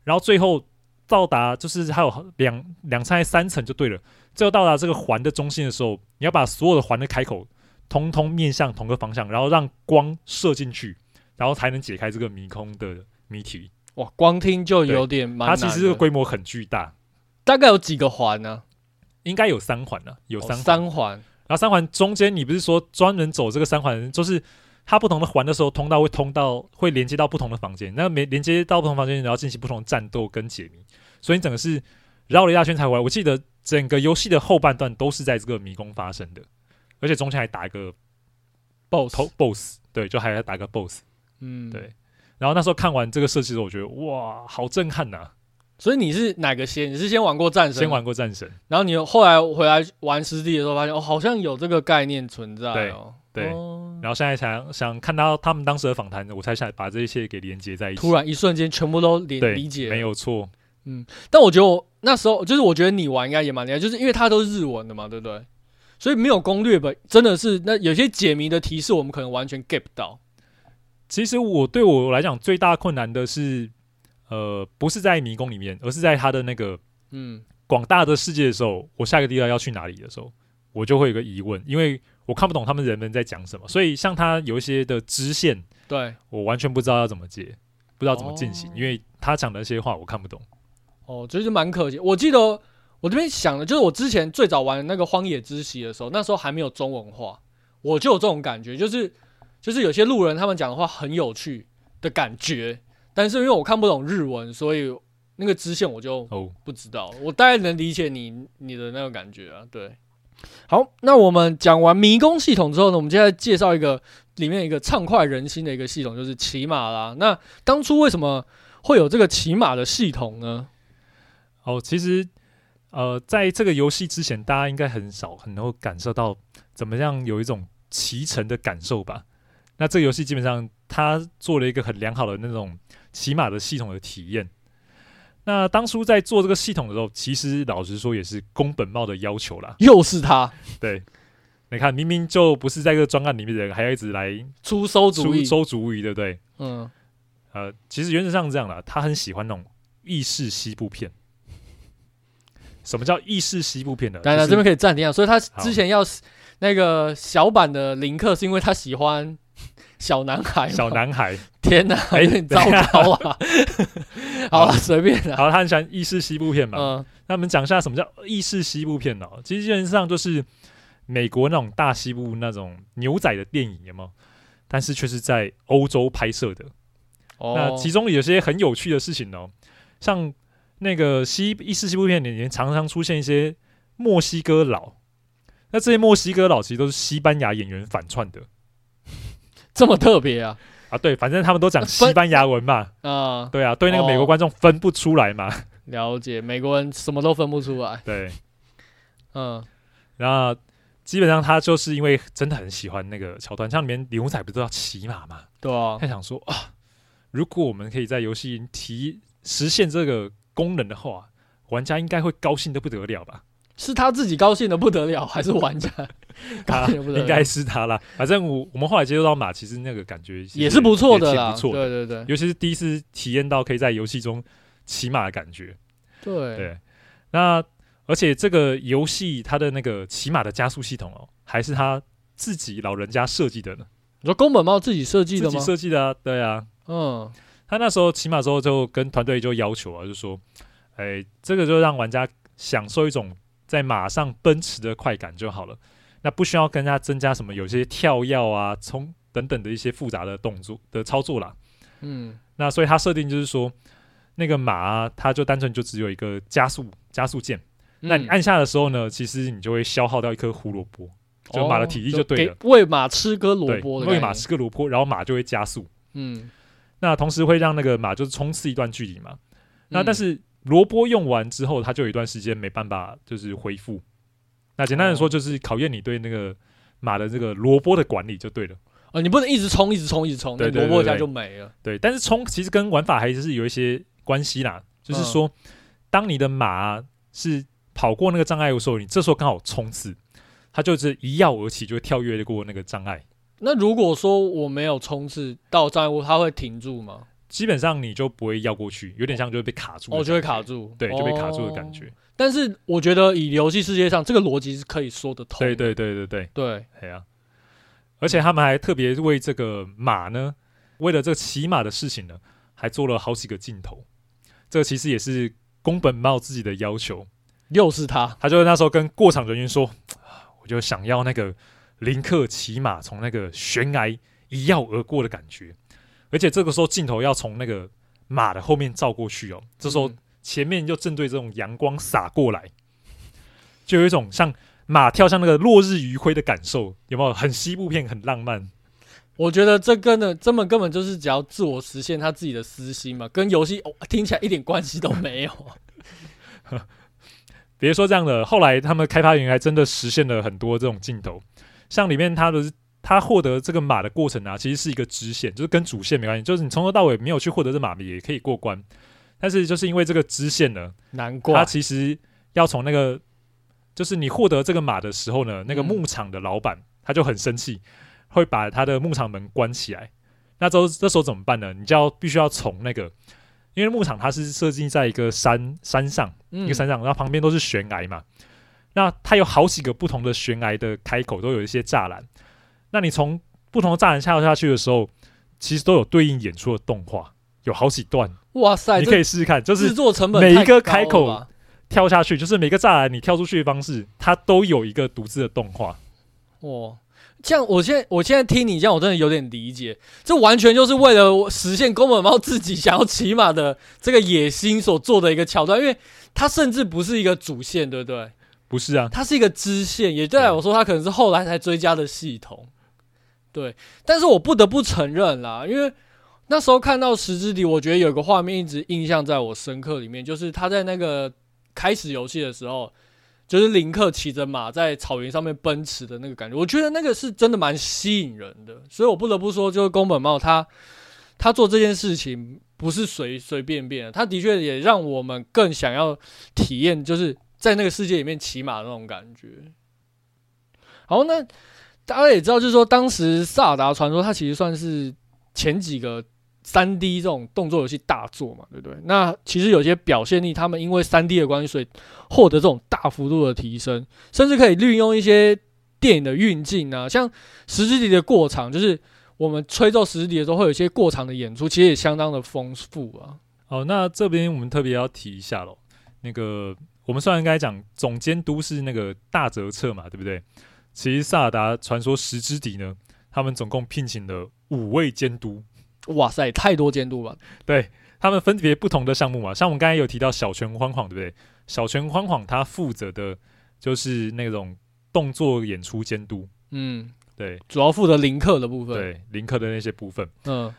Speaker 1: 然后最后到达，就是还有两两层还三层就对了。最后到达这个环的中心的时候，你要把所有的环的开口通通面向同个方向，然后让光射进去，然后才能解开这个迷宫的谜题。
Speaker 2: 哇，光听就有点蛮难。
Speaker 1: 它其实这个规模很巨大，
Speaker 2: 大概有几个环呢？
Speaker 1: 应该有三环呢，有三环。
Speaker 2: 哦，三环。
Speaker 1: 然后三环中间，你不是说专门走这个三环，就是它不同的环的时候，通道会通到会连接到不同的房间，那没连接到不同房间，然后进行不同的战斗跟解谜，所以你整个是绕了一大圈才回来。我记得整个游戏的后半段都是在这个迷宫发生的，而且中间还打一个 boss boss，对，就还要打个 boss，
Speaker 2: 嗯，
Speaker 1: 对。然后那时候看完这个设计的时候，我觉得哇，好震撼呐、
Speaker 2: 所以你是哪个先？你是先玩过战神？
Speaker 1: 先玩过战神，
Speaker 2: 然后你后来回来玩实体的时候，发现哦，好像有这个概念存在
Speaker 1: 哦。对，对哦、然后现在想想看到他们当时的访谈，我才想把这一切给连接在一起。
Speaker 2: 突然一瞬间，全部都连理解，
Speaker 1: 没有错。
Speaker 2: 嗯，但我觉得我那时候就是，我觉得你玩应该也蛮厉害，就是因为它都是日文的嘛，对不对？所以没有攻略本，真的是那有些解谜的提示，我们可能完全 get 不到。
Speaker 1: 其实我对我来讲最大困难的是。呃，不是在迷宫里面，而是在他的那个嗯广大的世界的时候，我下一个地方要去哪里的时候，我就会有个疑问，因为我看不懂他们人们在讲什么，所以像他有一些的支线，
Speaker 2: 对
Speaker 1: 我完全不知道要怎么接，不知道怎么进行，
Speaker 2: 哦，
Speaker 1: 因为他讲的那些话我看不懂。
Speaker 2: 哦，这就蛮可惜。我记得我这边想的就是我之前最早玩那个荒野之息的时候，那时候还没有中文化，我就有这种感觉，就是就是有些路人他们讲的话很有趣的感觉。但是因为我看不懂日文，所以那个支线我就不知道。Oh. 我大概能理解你你的那个感觉啊。对，好，那我们讲完迷宫系统之后呢，我们接下来介绍一个里面一个畅快人心的一个系统，就是骑马啦。那当初为什么会有这个骑马的系统呢？
Speaker 1: 哦，其实呃，在这个游戏之前，大家应该很少很能够感受到怎么样有一种骑乘的感受吧？那这个游戏基本上它做了一个很良好的那种骑马的系统的体验。那当初在做这个系统的时候，其实老实说也是宫本茂的要求啦。
Speaker 2: 又是他，
Speaker 1: 对，你看明明就不是在这个专案里面的人，还要一直来
Speaker 2: 出馊主意，
Speaker 1: 出馊主意，对不对？
Speaker 2: 嗯，
Speaker 1: 呃，其实原则上是这样的，他很喜欢那种意式西部片。什么叫意式西部片呢？
Speaker 2: 当然这边可以暂停啊。所以他之前要那个小版的林克，是因为他喜欢小男孩。
Speaker 1: 小男孩，
Speaker 2: 天哪，有点糟糕啊！好了，随便了。
Speaker 1: 好，他很喜欢意式西部片嘛。
Speaker 2: 嗯，
Speaker 1: 那我们讲一下什么叫意式西部片呢？其实基本上就是美国那种大西部那种牛仔的电影，有没有？但是却是在欧洲拍摄的。哦。那其中有些很有趣的事情哦，像。那个西意式西部片里面常常出现一些墨西哥佬，那这些墨西哥佬其实都是西班牙演员反串的，
Speaker 2: 这么特别啊？
Speaker 1: 啊，对，反正他们都讲西班牙文嘛，
Speaker 2: 啊，
Speaker 1: 对啊，对那个美国观众分不出来嘛。
Speaker 2: 了解，美国人什么都分不出来。
Speaker 1: 对，
Speaker 2: 嗯，
Speaker 1: 然后基本上他就是因为真的很喜欢那个桥段，像里面牛仔不都要骑马嘛？
Speaker 2: 对啊，
Speaker 1: 他想说啊，如果我们可以在游戏提实现这个。功能的话，玩家应该会高兴的不得了吧？
Speaker 2: 是他自己高兴的不得了，还是玩家高兴得不得了？
Speaker 1: 应该是他啦。反正我我们后来接触到马，其实那个感觉
Speaker 2: 也是不错的啦，
Speaker 1: 不错。
Speaker 2: 对对对，
Speaker 1: 尤其是第一次体验到可以在游戏中骑马的感觉。
Speaker 2: 对
Speaker 1: 对，那而且这个游戏它的那个骑马的加速系统哦，还是他自己老人家设计的呢。
Speaker 2: 你说宫本茂自己设计的吗？
Speaker 1: 自己设计的啊，对啊，
Speaker 2: 嗯。
Speaker 1: 他那时候骑马之后就跟团队就要求啊，就说：“哎、欸，这个就让玩家享受一种在马上奔驰的快感就好了，那不需要跟他增加什么有些跳跃啊、冲等等的一些复杂的动作的操作啦。”
Speaker 2: 嗯，
Speaker 1: 那所以它设定就是说，那个马啊，它就单纯就只有一个加速加速键，嗯、那你按下的时候呢，其实你就会消耗掉一颗胡萝卜，就马的体力就对了，
Speaker 2: 哦、喂马吃个萝卜，
Speaker 1: 喂马吃个萝卜，然后马就会加速。
Speaker 2: 嗯。
Speaker 1: 那同时会让那个马就是冲刺一段距离嘛，那但是萝卜用完之后，它就有一段时间没办法就是恢复。那简单的说，就是考验你对那个马的这个萝卜的管理就对了。
Speaker 2: 哦，你不能一直冲，一直冲，一直冲，那萝卜一下就没了。
Speaker 1: 对，但是冲其实跟玩法还是有一些关系啦。就是说，当你的马是跑过那个障碍物的时候，你这时候刚好冲刺，它就是一跃而起，就会跳跃过那个障碍。
Speaker 2: 那如果说我没有冲刺到障碍物，它会停住吗？
Speaker 1: 基本上你就不会要过去，有点像就会被卡住。
Speaker 2: 哦，就会卡住，
Speaker 1: 对，就被卡住的感觉。
Speaker 2: 哦、但是我觉得以游戏世界上这个逻辑是可以说得通。
Speaker 1: 对对对对对
Speaker 2: 对，
Speaker 1: 对啊！而且他们还特别为这个马呢，为了这个骑马的事情呢，还做了好几个镜头。这个其实也是宫本茂自己的要求。
Speaker 2: 又是他，
Speaker 1: 他就那时候跟过场人员说：“ 我就想要那个。”林克骑马从那个悬崖一跃而过的感觉，而且这个时候镜头要从那个马的后面照过去哦，这时候前面就正对这种阳光洒过来，就有一种像马跳向那个落日余晖的感受，有没有？很西部片，很浪漫。
Speaker 2: 我觉得这根本根本根本就是只要自我实现他自己的私心嘛，跟游戏哦听起来一点关系都没有。
Speaker 1: 别说这样的，后来他们开发员还真的实现了很多这种镜头。像里面他的他获得这个马的过程啊，其实是一个支线，就是跟主线没关系，就是你从头到尾没有去获得这马也可以过关，但是就是因为这个支线呢，
Speaker 2: 难过，
Speaker 1: 他其实要从那个，就是你获得这个马的时候呢，那个牧场的老板他就很生气，会把他的牧场门关起来。那这这时候怎么办呢？你就要必须要从那个，因为牧场它是设计在一个山山上，一个山上，然后旁边都是悬崖嘛。那它有好几个不同的悬崖的开口，都有一些栅栏。那你从不同的栅栏跳下去的时候，其实都有对应演出的动画，有好几段。
Speaker 2: 哇塞！
Speaker 1: 你可以试试看，就是
Speaker 2: 制作成本
Speaker 1: 每一个开口跳下去，就是每个栅栏你跳出去的方式，它都有一个独自的动画。
Speaker 2: 哇！这样，我现在我现在听你这样，我真的有点理解。这完全就是为了实现宫本茂自己想要骑马的这个野心所做的一个桥段，因为它甚至不是一个主线，对不对？
Speaker 1: 不是啊，
Speaker 2: 它是一个支线，也对我说，它可能是后来才追加的系统。对，但是我不得不承认啦，因为那时候看到《十之底》，我觉得有个画面一直印象在我深刻里面，就是他在那个开始游戏的时候，就是林克骑着马在草原上面奔驰的那个感觉，我觉得那个是真的蛮吸引人的。所以我不得不说，就是宫本茂他他做这件事情不是随随便便的，他的确也让我们更想要体验，就是在那个世界里面骑马的那种感觉。好，那大家也知道，就是说当时《萨尔达传说》它其实算是前几个。三 D 这种动作游戏大作嘛，对不对？那其实有些表现力，他们因为三 D 的关系，所以获得这种大幅度的提升，甚至可以利用一些电影的运镜啊，像石之笛的过场，就是我们吹奏石之笛的时候，会有一些过场的演出，其实也相当的丰富啊。
Speaker 1: 哦，那这边我们特别要提一下喽，那个我们虽然应该讲总监督是那个大泽彻嘛，对不对？其实《萨达传说：石之笛》呢，他们总共聘请了五位监督。
Speaker 2: 哇塞，太多监督了。
Speaker 1: 对，他们分别不同的项目嘛，像我们刚才有提到小泉晃晃，对不对？小泉晃晃他负责的就是那种动作演出监督，嗯，对，
Speaker 2: 主要负责林克的部分，
Speaker 1: 对，林克的那些部分。
Speaker 2: 嗯，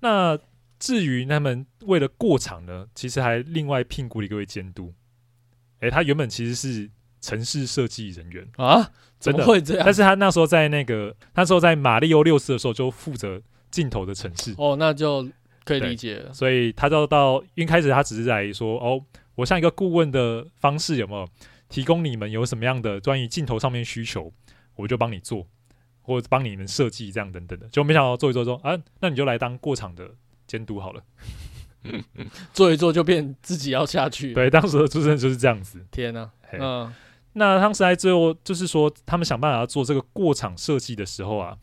Speaker 1: 那至于他们为了过场呢，其实还另外聘雇了一位监督。诶，他原本其实是城市设计人员
Speaker 2: 啊，真的会这样？
Speaker 1: 但是他那时候在那个，那时候在马里奥六四的时候就负责。镜头的城市
Speaker 2: 哦，那就可以理解了。
Speaker 1: 所以他就到一开始，他只是在说：“哦，我像一个顾问的方式，有没有提供你们有什么样的关于镜头上面需求，我就帮你做，或者帮你们设计这样等等的。”就没想到做一做说啊，那你就来当过场的监督好了。
Speaker 2: 做一做就变自己要下去。
Speaker 1: 对，当时的出身就是这样子。
Speaker 2: 天哪，嗯，
Speaker 1: 那当时在最后就是说，他们想办法要做这个过场设计的时候啊。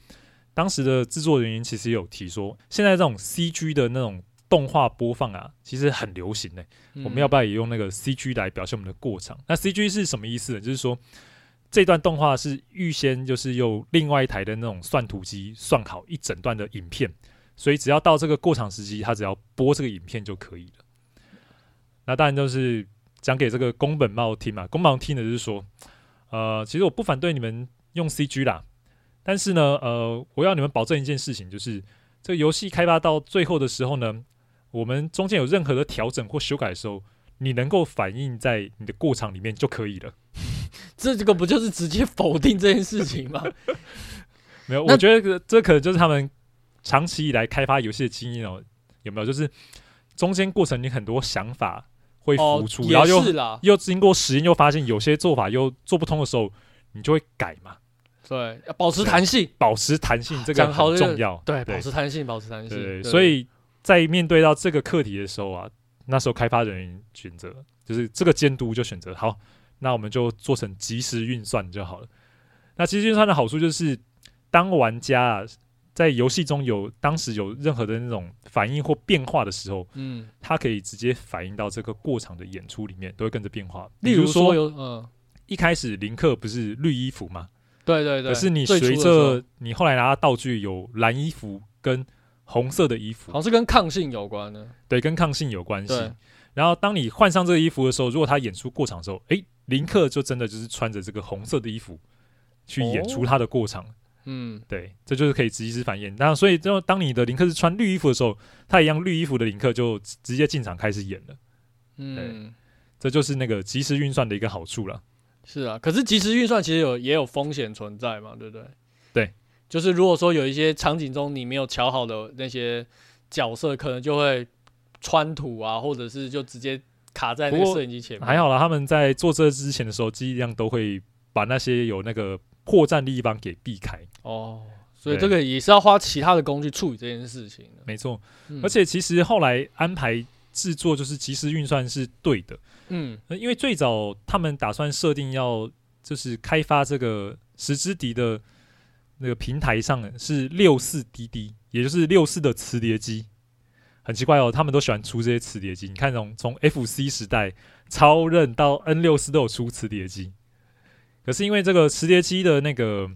Speaker 1: 当时的制作人员其实也有提说，现在这种 CG 的那种动画播放啊，其实很流行呢、欸。嗯、我们要不要也用那个 CG 来表现我们的过场？那 CG 是什么意思呢？就是说，这段动画是预先就是用另外一台的那种算图机算好一整段的影片，所以只要到这个过场时机，它只要播这个影片就可以了。那当然就是讲给这个宫本茂听嘛。宫本茂听的就是说，呃，其实我不反对你们用 CG 啦。但是呢，呃，我要你们保证一件事情，就是这个游戏开发到最后的时候呢，我们中间有任何的调整或修改的时候，你能够反映在你的过场里面就可以了。
Speaker 2: 这这个不就是直接否定这件事情吗？
Speaker 1: 没有，我觉得这可能就是他们长期以来开发游戏的经验哦。有没有？就是中间过程你很多想法会浮出，
Speaker 2: 哦、
Speaker 1: 然后又又经过实验又发现有些做法又做不通的时候，你就会改嘛。
Speaker 2: 对，要保持弹性，
Speaker 1: 保持弹性这个很重要。
Speaker 2: 对，保持弹性，保持弹性。
Speaker 1: 对，所以在面对到这个课题的时候啊，那时候开发人员选择就是这个监督就选择好，那我们就做成即时运算就好了。那即时运算的好处就是，当玩家啊在游戏中有当时有任何的那种反应或变化的时候，嗯，他可以直接反映到这个过场的演出里面，都会跟着变化。例如说，嗯，一开始林克不是绿衣服吗？
Speaker 2: 对对对，
Speaker 1: 可是你随着你后来拿到道具有蓝衣服跟红色的衣服，
Speaker 2: 好像是跟抗性有关的。
Speaker 1: 对，跟抗性有关系。然后当你换上这个衣服的时候，如果他演出过场的时候，诶，林克就真的就是穿着这个红色的衣服去演出他的过场。哦、嗯，对，这就是可以及时反应。那所以，就当你的林克是穿绿衣服的时候，他一样绿衣服的林克就直接进场开始演了。嗯，这就是那个即时运算的一个好处了。
Speaker 2: 是啊，可是即时运算其实有也有风险存在嘛，对不对？
Speaker 1: 对，
Speaker 2: 就是如果说有一些场景中你没有瞧好的那些角色，可能就会穿土啊，或者是就直接卡在那个摄影机前面。
Speaker 1: 还好啦，他们在做这之前的时候，尽量都会把那些有那个破绽的地方给避开。
Speaker 2: 哦，所以这个也是要花其他的工具处理这件事情。
Speaker 1: 没错，嗯、而且其实后来安排制作就是即时运算是对的。嗯，因为最早他们打算设定要就是开发这个十之笛的那个平台上是六四 DD，也就是六四的磁碟机。很奇怪哦，他们都喜欢出这些磁碟机。你看从从 FC 时代超任到 N 六四都有出磁碟机，可是因为这个磁碟机的那个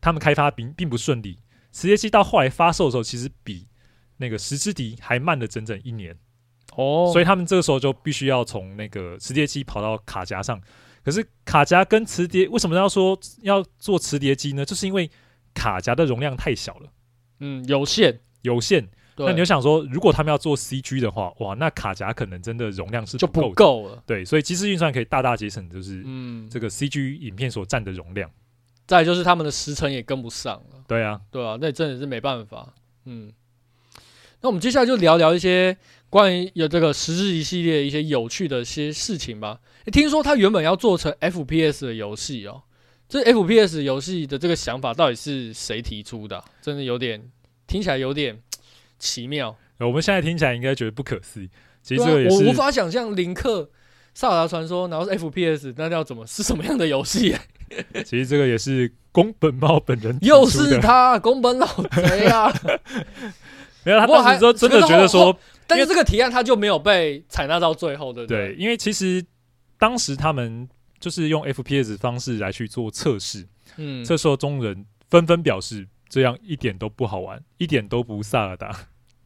Speaker 1: 他们开发并并不顺利，磁碟机到后来发售的时候，其实比那个十之笛还慢了整整一年。哦，所以他们这个时候就必须要从那个磁碟机跑到卡夹上。可是卡夹跟磁碟为什么要说要做磁碟机呢？就是因为卡夹的容量太小了，
Speaker 2: 嗯，有限，
Speaker 1: 有限。那你就想说，如果他们要做 CG 的话，哇，那卡夹可能真的容量是
Speaker 2: 就
Speaker 1: 不
Speaker 2: 不够了。
Speaker 1: 对，所以即时运算可以大大节省，就是
Speaker 2: 嗯，
Speaker 1: 这个 CG 影片所占的容量。
Speaker 2: 再就是他们的时程也跟不上了。
Speaker 1: 对啊，
Speaker 2: 对啊，那真的是没办法。嗯，那我们接下来就聊聊一些关于有这个十日一系列一些有趣的一些事情吧。欸，听说他原本要做成 FPS 的游戏哦，这 FPS 游戏的这个想法到底是谁提出的啊？真的有点听起来有点奇妙。
Speaker 1: 我们现在听起来应该觉得不可思议，其实这
Speaker 2: 对啊，
Speaker 1: 个也是
Speaker 2: 我无法想象林克萨尔达传说，然后是 FPS，那要怎么是什么样的游戏啊？
Speaker 1: 其实这个也是宫本茂本人
Speaker 2: 又是他宫本老贼啊！
Speaker 1: 没有，他当时说真的觉得说，
Speaker 2: 但是这个提案他就没有被采纳到最后对
Speaker 1: 不。对，因为其实当时他们就是用 FPS 方式来去做测试，嗯，这时候中人纷纷表示这样一点都不好玩，一点都不萨尔达。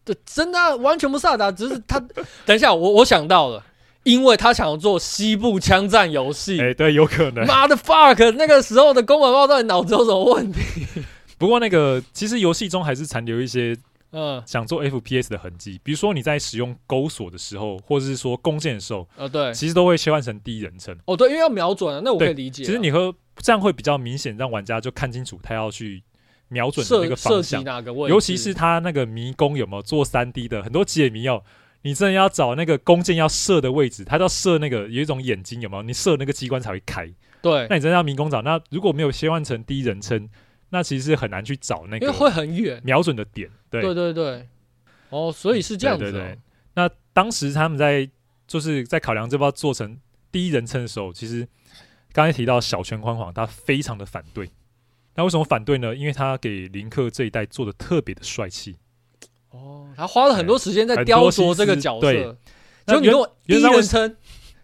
Speaker 2: 这，真的、啊、完全不萨尔达，只是他。等一下，我我想到了。因为他想要做西部枪战游戏，
Speaker 1: 哎，对，有可能。
Speaker 2: 妈的 fuck，那个时候的宫本茂到底脑子有什么问题？
Speaker 1: 不过那个其实游戏中还是残留一些嗯想做 FPS 的痕迹，比如说你在使用钩锁的时候，或者是说弓箭的时候，
Speaker 2: 呃，对，
Speaker 1: 其实都会切换成第一人称。
Speaker 2: 哦，对，因为要瞄准啊，那我可以理解。
Speaker 1: 其实你和这样会比较明显，让玩家就看清楚他要去瞄准的那个方向，
Speaker 2: 哪个位置，
Speaker 1: 尤其是他那个迷宫有没有做三 D 的，很多解谜要。你真的要找那个弓箭要射的位置，他要射那个有一种眼睛有没有？你射那个机关才会开。
Speaker 2: 对，
Speaker 1: 那你真的要迷宫找，那如果没有切换成第一人称，那其实是很难去找那个，
Speaker 2: 因为会很远，
Speaker 1: 瞄准的点。对
Speaker 2: 对对对。哦，所以是这样子。
Speaker 1: 对对对。那当时他们在就是在考量这包做成第一人称的时候，其实刚才提到小泉宽晃他非常的反对。那为什么反对呢？因为他给林克这一代做的特别的帅气。
Speaker 2: 哦，他花了很多时间在雕琢这个角色，就你跟我第一人称，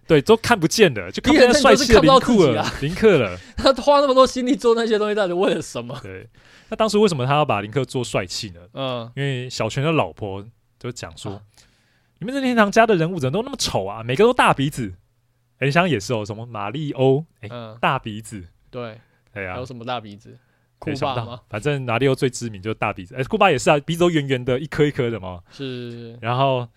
Speaker 1: 对，都看不见的，就看不见帅气的林克了。林克了，
Speaker 2: 他花那么多心力做那些东西，到底为了什么？
Speaker 1: 对，那当时为什么他要把林克做帅气呢？
Speaker 2: 嗯，
Speaker 1: 因为小泉的老婆就讲说，你们任天堂家的人物怎么都那么丑啊？每个都大鼻子，很像也是哦，什么马里欧，哎，大鼻子，
Speaker 2: 对，
Speaker 1: 哎呀，
Speaker 2: 还有什么大鼻子？库巴吗？
Speaker 1: 反正马里欧最知名就是大鼻子，哎、欸，库巴也是啊，鼻子都圆圆的，一颗一颗的嘛。
Speaker 2: 是。然
Speaker 1: 后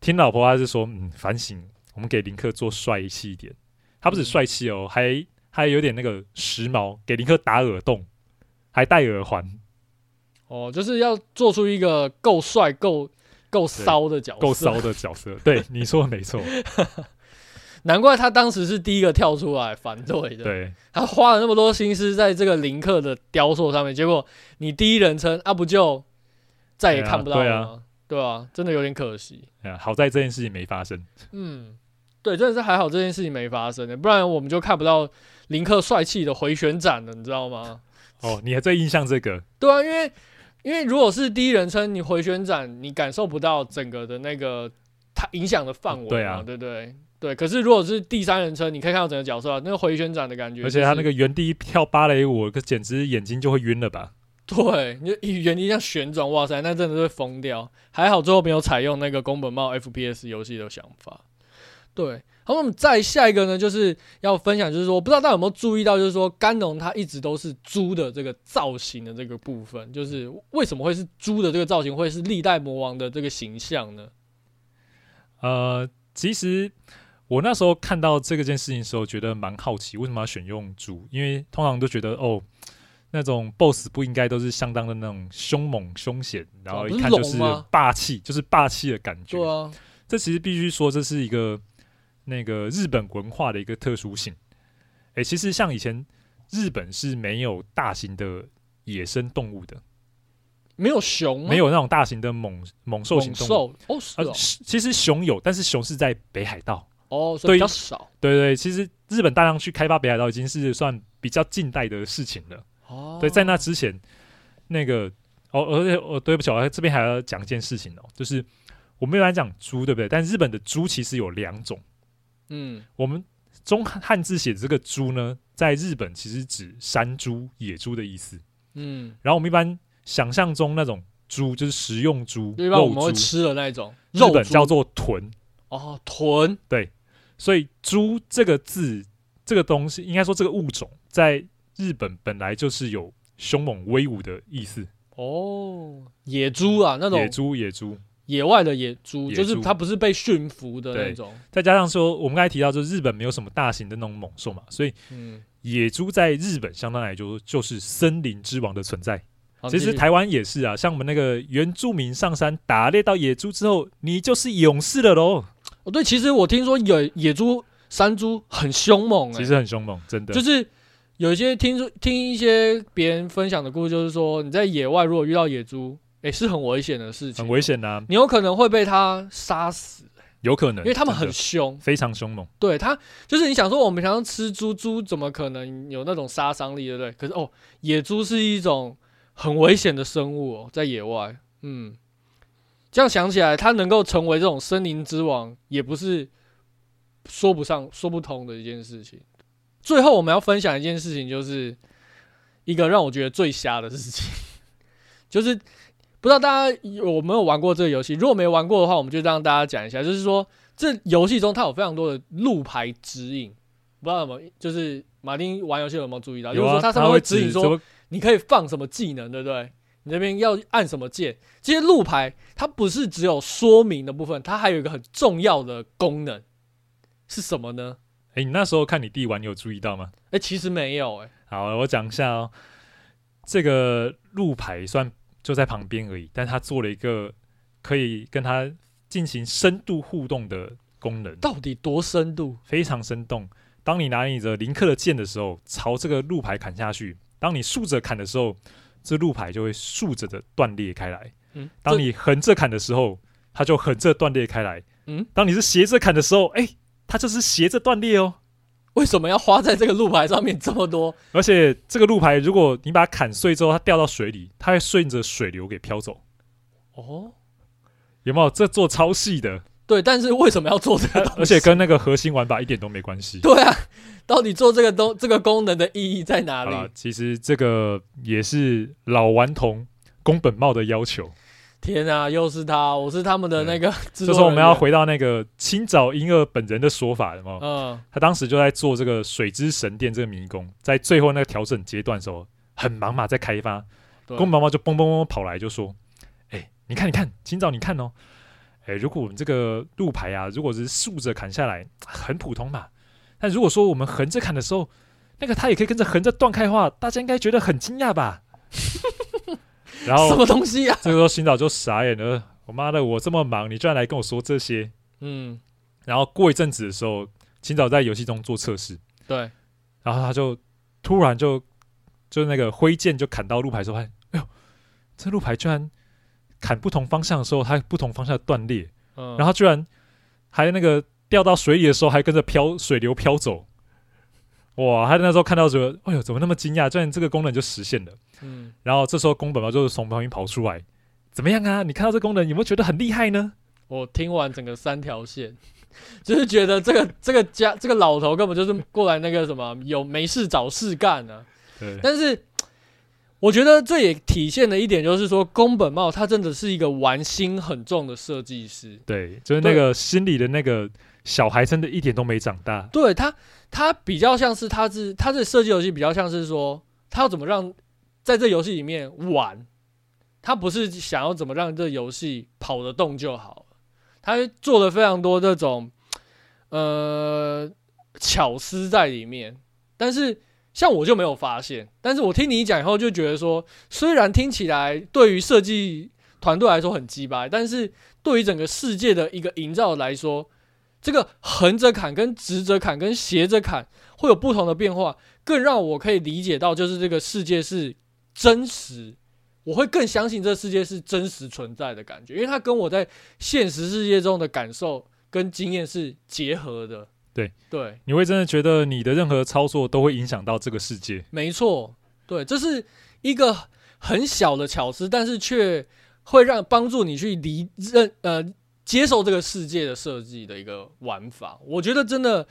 Speaker 1: 听老婆还是说，嗯，反省，我们给林克做帅气一点。他不止帅气哦，还还有点那个时髦，给林克打耳洞，还戴耳环。
Speaker 2: 哦，就是要做出一个够帅、够够骚的角色，
Speaker 1: 够骚的 角色。对，你说的没错。
Speaker 2: 难怪他当时是第一个跳出来反对的。
Speaker 1: 对，
Speaker 2: 他花了那么多心思在这个林克的雕塑上面，结果你第一人称啊，不就再也看不到了吗？对啊，对啊，真的有点可惜。
Speaker 1: 好在这件事情没发生。
Speaker 2: 嗯，对，真的是还好这件事情没发生的，不然我们就看不到林克帅气的回旋斩了，你知道吗？
Speaker 1: 哦，你还最印象这个？
Speaker 2: 对啊，因为因为如果是第一人称，你回旋斩，你感受不到整个的那个它影响的范围啊，对不对？对，可是如果是第三人称，你可以看到整个角色、啊、那个回旋斩的感觉、就是，
Speaker 1: 而且他那个原地跳芭蕾舞，可简直眼睛就会晕了吧？
Speaker 2: 对，你就原地这样旋转，哇塞，那真的是疯掉。还好最后没有采用那个宫本茂 FPS 游戏的想法。对，好，我们再下一个呢，就是要分享，就是说，不知道大家有没有注意到，就是说，甘农它一直都是猪的这个造型的这个部分，就是为什么会是猪的这个造型，会是历代魔王的这个形象呢？
Speaker 1: 呃，其实。我那时候看到这个件事情的时候，觉得蛮好奇，为什么要选用猪？因为通常都觉得哦，那种 BOSS 不应该都是相当的那种凶猛凶险，然后一看就是霸气，就是霸气的感觉。
Speaker 2: 对啊，
Speaker 1: 这其实必须说这是一个那个日本文化的一个特殊性。诶，其实像以前日本是没有大型的野生动物的，
Speaker 2: 没有熊，
Speaker 1: 没有那种大型的猛猛兽型动物。
Speaker 2: 哦，是哦，呃，
Speaker 1: 其实熊有，但是熊是在北海道。
Speaker 2: 哦，所以比较少。
Speaker 1: 对对，对，其实日本大量去开发北海道已经是算比较近代的事情了。哦，对，在那之前，那个哦，而且哦，对不起，我这边还要讲一件事情哦，就是我们一般讲猪，对不对？但日本的猪其实有两种。
Speaker 2: 嗯，
Speaker 1: 我们中汉字写的这个猪呢，在日本其实指山猪、野猪的意思。
Speaker 2: 嗯，
Speaker 1: 然后我们一般想象中那种猪就是食用猪，
Speaker 2: 一般我们会吃的那种，
Speaker 1: 日本叫做豚。
Speaker 2: 哦，豚，
Speaker 1: 对。所以“猪”这个字，这个东西，应该说这个物种，在日本本来就是有凶猛威武的意思。
Speaker 2: 哦，野猪啊，那种
Speaker 1: 野猪，野猪，
Speaker 2: 野外的野猪，就是它不是被驯服的那种。
Speaker 1: 再加上说，我们刚才提到，就是日本没有什么大型的那种猛兽嘛，所以，野猪在日本相当来说就是森林之王的存在。其实台湾也是啊，像我们那个原住民上山打猎到野猪之后，你就是勇士了喽。
Speaker 2: 哦，对，其实我听说野野猪、山猪很凶猛，
Speaker 1: 其实很凶猛，真的。
Speaker 2: 就是有一些听说听一些别人分享的故事，就是说你在野外如果遇到野猪，诶，是很危险的事情，
Speaker 1: 很危险呐，
Speaker 2: 你有可能会被它杀死，
Speaker 1: 有可能，
Speaker 2: 因为他们很凶，
Speaker 1: 非常凶猛。
Speaker 2: 对它，就是你想说我们想要吃猪，猪怎么可能有那种杀伤力，对不对？可是哦，野猪是一种。很危险的生物哦，在野外，嗯，这样想起来，它能够成为这种森林之王，也不是说不上、说不通的一件事情。最后，我们要分享一件事情，就是一个让我觉得最瞎的事情，就是不知道大家有没有玩过这个游戏？如果没玩过的话，我们就让大家讲一下，就是说这游戏中它有非常多的路牌指引，不知道有没有？就是马丁玩游戏有没有注意到？就是说它上面会指引说。你可以放什么技能，对不对？你那边要按什么键？这些路牌它不是只有说明的部分，它还有一个很重要的功能，是什么呢？
Speaker 1: 诶、欸，你那时候看你弟玩，你有注意到吗？
Speaker 2: 诶、欸，其实没有、欸。诶，
Speaker 1: 好，我讲一下哦。这个路牌虽然就在旁边而已，但他做了一个可以跟他进行深度互动的功能。
Speaker 2: 到底多深度？
Speaker 1: 非常生动。当你拿你的林克的剑的时候，朝这个路牌砍下去。当你竖着砍的时候，这路牌就会竖着的断裂开来。嗯，当你横着砍的时候，它就横着断裂开来。嗯，当你是斜着砍的时候，哎、欸，它就是斜着断裂哦。
Speaker 2: 为什么要花在这个路牌上面这么多？
Speaker 1: 而且这个路牌，如果你把它砍碎之后，它掉到水里，它会顺着水流给飘走。哦，有没有？这做超细的。
Speaker 2: 对，但是为什么要做这个？
Speaker 1: 而且跟那个核心玩法一点都没关系。
Speaker 2: 对啊，到底做这个东这个功能的意义在哪里？
Speaker 1: 其实这个也是老顽童宫本茂的要求。
Speaker 2: 天啊，又是他！我是他们的那个。
Speaker 1: 就是我们要回到那个清沼英二本人的说法了吗？嗯，他当时就在做这个水之神殿这个迷宫，在最后那个调整阶段的时候，很忙嘛，在开发。公毛毛就蹦蹦蹦跑来就说：“哎、欸，你看，你看，清沼，你看哦。”哎，如果我们这个路牌啊，如果是竖着砍下来，很普通嘛。但如果说我们横着砍的时候，那个它也可以跟着横着断开的话，大家应该觉得很惊讶吧？然后
Speaker 2: 什么东西呀、啊？
Speaker 1: 这个时候，新岛就傻眼了。我妈的，我这么忙，你居然来跟我说这些？嗯。然后过一阵子的时候，新岛在游戏中做测试，
Speaker 2: 对。
Speaker 1: 然后他就突然就就那个挥剑就砍到路牌说：“哎呦，这路牌居然！”砍不同方向的时候，它不同方向断裂，嗯，然后居然还那个掉到水里的时候，还跟着飘水流飘走，哇！他那时候看到觉得，哎呦，怎么那么惊讶？居然这个功能就实现了，嗯。然后这时候宫本茂就是从旁边跑出来，怎么样啊？你看到这功能有没有觉得很厉害呢？
Speaker 2: 我听完整个三条线，就是觉得这个这个家这个老头根本就是过来那个什么有没事找事干呢，啊？对，但是。我觉得这也体现了一点，就是说宫本茂他真的是一个玩心很重的设计师。
Speaker 1: 对，就是那个心里的那个小孩，真的一点都没长大。
Speaker 2: 对他，他比较像是他是他这设计游戏比较像是说，他要怎么让在这游戏里面玩，他不是想要怎么让这游戏跑得动就好。他做了非常多这种呃巧思在里面，但是。像我就没有发现，但是我听你讲以后就觉得说，虽然听起来对于设计团队来说很鸡掰，但是对于整个世界的一个营造来说，这个横着砍跟直着砍跟斜着砍会有不同的变化，更让我可以理解到就是这个世界是真实，我会更相信这个世界是真实存在的感觉，因为它跟我在现实世界中的感受跟经验是结合的。
Speaker 1: 对
Speaker 2: 对，
Speaker 1: 你会真的觉得你的任何操作都会影响到这个世界。
Speaker 2: 没错，对，这是一个很小的巧思，但是却会让帮助你去理认呃接受这个世界的设计的一个玩法。我觉得真的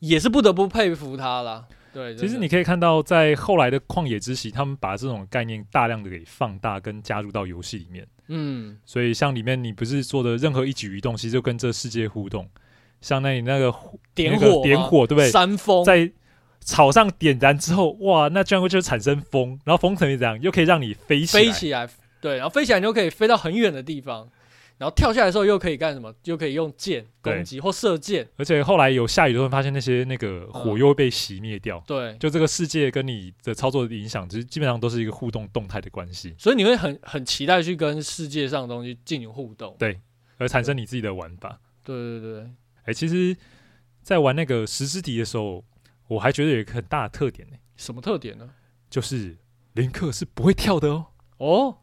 Speaker 2: 也是不得不佩服他啦。对，
Speaker 1: 其实你可以看到，在后来的旷野之息，他们把这种概念大量的给放大跟加入到游戏里面。嗯，所以像里面你不是做的任何一举一动，其实就跟这世界互动。像那里那个
Speaker 2: 点火，
Speaker 1: 点火，对不对？
Speaker 2: 山峰
Speaker 1: 在草上点燃之后，哇，那居然会就产生风，然后风层怎样，又可以让你飞起来，
Speaker 2: 飞起来，对，然后飞起来你就可以飞到很远的地方。然后跳下来的时候又可以干什么？又可以用箭攻击或射箭。
Speaker 1: 而且后来有下雨的时候，发现那些那个火又会被熄灭掉。
Speaker 2: 嗯、对，
Speaker 1: 就这个世界跟你的操作的影响，其实基本上都是一个互动动态的关系。
Speaker 2: 所以你会很很期待去跟世界上的东西进行互动，
Speaker 1: 对，而产生你自己的玩法。
Speaker 2: 对对对对。
Speaker 1: 哎、欸，其实，在玩那个石之笛的时候，我还觉得有一个很大的特点呢、欸。
Speaker 2: 什么特点呢？
Speaker 1: 就是林克是不会跳的哦。
Speaker 2: 哦，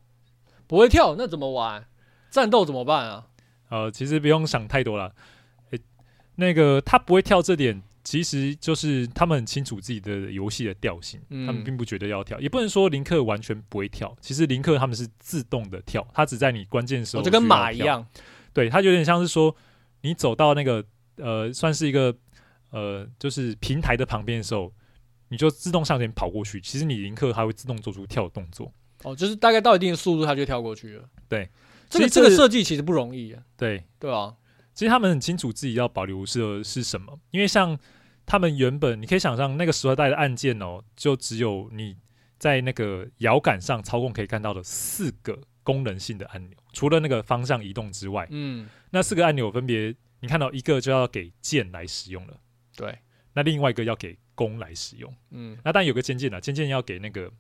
Speaker 2: 不会跳，那怎么玩？战斗怎么办啊？
Speaker 1: 呃，其实不用想太多了。诶，那个他不会跳这点，其实就是他们很清楚自己的游戏的调性，嗯，他们并不觉得要跳。也不能说林克完全不会跳，其实林克他们是自动的跳，他只在你关键的时候，
Speaker 2: 就跟马一样。
Speaker 1: 对，他有点像是说，你走到那个呃，算是一个呃，就是平台的旁边的时候，你就自动向前跑过去。其实你林克他会自动做出跳的动作。
Speaker 2: 哦，就是大概到一定的速度，他就跳过去了。
Speaker 1: 对。
Speaker 2: 这个这个设计其实不容易啊，
Speaker 1: 对。
Speaker 2: 对啊，
Speaker 1: 其实他们很清楚自己要保留的是什么，因为像他们原本，你可以想象那个时代的按键哦，就只有你在那个摇杆上操控可以看到的四个功能性的按钮，除了那个方向移动之外，嗯，那四个按钮分别你看到一个就要给键来使用了，
Speaker 2: 对，那
Speaker 1: 另外一个要给弓来使用，嗯，那但有个尖键啊，尖键要给那个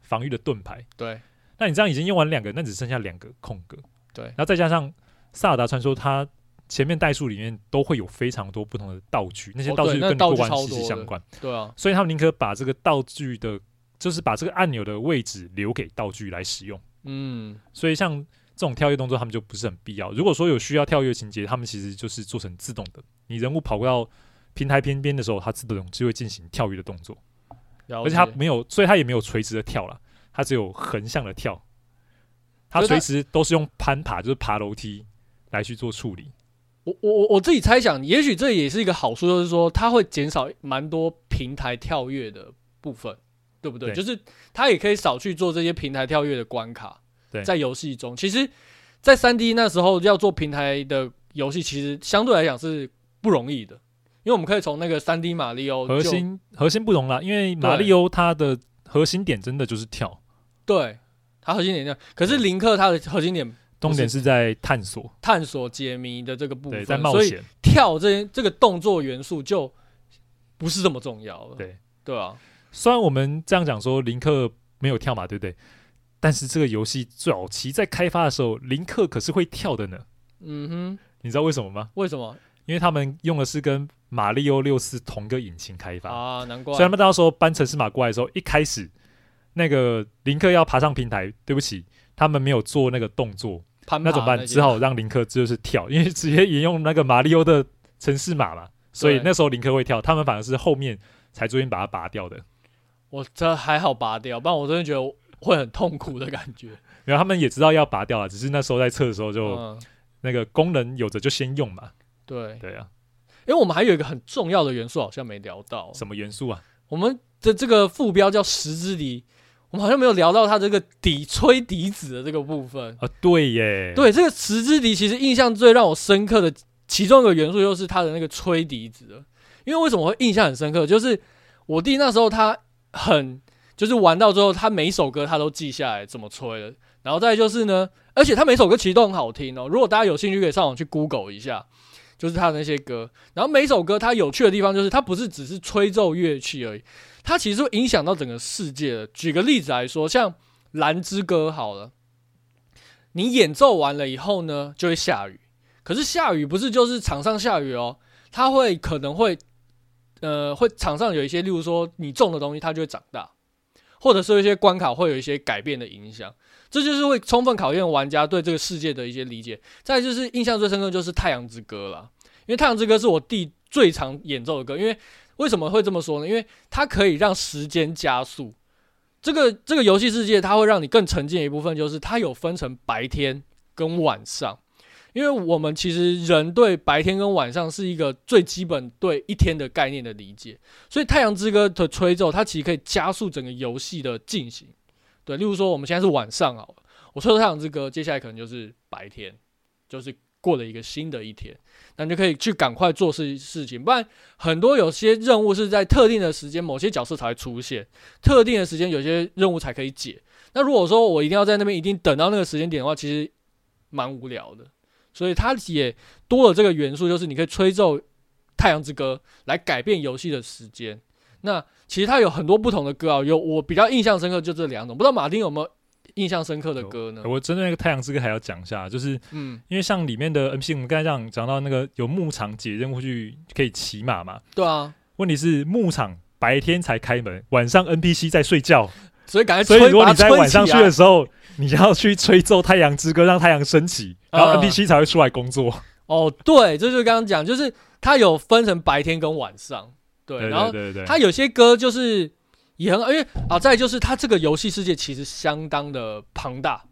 Speaker 1: 防御的盾牌，
Speaker 2: 对。
Speaker 1: 那你这样已经用完两个，那只剩下两个空格。
Speaker 2: 对，
Speaker 1: 然后再加上《萨尔达传说》，它前面代数里面都会有非常多不同的道具，那些道具跟过关息息相关。
Speaker 2: 哦、对，对啊，
Speaker 1: 所以他们宁可把这个道具的，就是把这个按钮的位置留给道具来使用。嗯，所以像这种跳跃动作，他们就不是很必要。如果说有需要跳跃情节，他们其实就是做成自动的。你人物跑过到平台边边的时候，它自动就会进行跳跃的动作，而且它没有，所以它也没有垂直的跳了。它只有横向的跳，它随时都是用攀爬，就是爬楼梯来去做处理。
Speaker 2: 我我我自己猜想，也许这也是一个好处，就是说它会减少蛮多平台跳跃的部分，对不对？对，就是它也可以少去做这些平台跳跃的关卡。对，在游戏中，其实，在三 D 那时候要做平台的游戏，其实相对来讲是不容易的，因为我们可以从那个三 D 马里奥
Speaker 1: 核心核心不同啦，因为马里奥它的。核心点真的就是跳，
Speaker 2: 对，它核心点这样。可是林克它的核心点，
Speaker 1: 重点是在探索、
Speaker 2: 探索解谜的这个部分，
Speaker 1: 在冒险。
Speaker 2: 跳这些这个动作元素就不是这么重要了。
Speaker 1: 对，
Speaker 2: 对啊。
Speaker 1: 虽然我们这样讲说林克没有跳嘛，对不对？但是这个游戏早期在开发的时候，林克可是会跳的呢。嗯哼，你知道为什么吗？
Speaker 2: 为什么？
Speaker 1: 因为他们用的是跟马里奥六四同个引擎开发
Speaker 2: 啊，难怪。
Speaker 1: 所以他们到时候搬城市马过来的时候，一开始那个林克要爬上平台，对不起，他们没有做那个动作，那怎么办？只好让林克就是跳，因为直接引用那个马里奥的城市码嘛，所以那时候林克会跳，他们反而是后面才逐渐把它拔掉的。
Speaker 2: 我这还好拔掉，不然我真的觉得会很痛苦的感觉。
Speaker 1: 然后他们也知道要拔掉了，只是那时候在测的时候就、嗯、那个功能有着就先用嘛。
Speaker 2: 对
Speaker 1: 对啊，
Speaker 2: 因为我们还有一个很重要的元素，好像没聊到。
Speaker 1: 什么元素啊？
Speaker 2: 我们的这个副标叫十之笛，我们好像没有聊到他这个笛吹笛子的这个部分
Speaker 1: 啊。对耶，
Speaker 2: 对这个石之笛，其实印象最让我深刻的其中一个元素，就是他的那个吹笛子的。因为为什么会印象很深刻？就是我弟那时候他很就是玩到之后，他每一首歌他都记下来怎么吹的。然后再就是呢，而且他每首歌其实都很好听哦。如果大家有兴趣，可以上网去 Google 一下。就是他的那些歌，然后每首歌它有趣的地方就是它不是只是吹奏乐器而已，它其实会影响到整个世界。举个例子来说，像《蓝之歌》好了，你演奏完了以后呢，就会下雨。可是下雨不是就是场上下雨哦，它会可能会呃会场上有一些，例如说你种的东西它就会长大，或者说一些关卡会有一些改变的影响。这就是会充分考验玩家对这个世界的一些理解。再就是印象最深刻就是《太阳之歌》了，因为《太阳之歌》是我弟最常演奏的歌。因为为什么会这么说呢？因为它可以让时间加速。这个这个游戏世界它会让你更沉浸的一部分就是它有分成白天跟晚上。因为我们其实人对白天跟晚上是一个最基本对一天的概念的理解，所以《太阳之歌》的吹奏它其实可以加速整个游戏的进行。对，例如说我们现在是晚上好了，我吹《太阳之歌》，接下来可能就是白天，就是过了一个新的一天，那你就可以去赶快做事事情。不然很多有些任务是在特定的时间，某些角色才会出现，特定的时间有些任务才可以解。那如果说我一定要在那边一定等到那个时间点的话，其实蛮无聊的。所以它也多了这个元素，就是你可以吹奏《太阳之歌》来改变游戏的时间。那其实它有很多不同的歌啊，有我比较印象深刻就这两种，不知道马丁有没有印象深刻的歌呢？
Speaker 1: 我针对那个《太阳之歌》还要讲一下，就是嗯，因为像里面的 NPC，我们刚才讲讲到那个有牧场解任务去可以骑马嘛，
Speaker 2: 对啊。
Speaker 1: 问题是牧场白天才开门，晚上 NPC 在睡觉。
Speaker 2: 所以赶快，
Speaker 1: 所以如果你在晚上去的时候，你要去吹奏太阳之歌，让太阳升起，然后 NPC 才会出来工作。
Speaker 2: 哦，对，这就是刚刚讲，就是它有分成白天跟晚上，对，然后它有些歌就是也很，因为啊，再就是它这个游戏世界其实相当的庞大。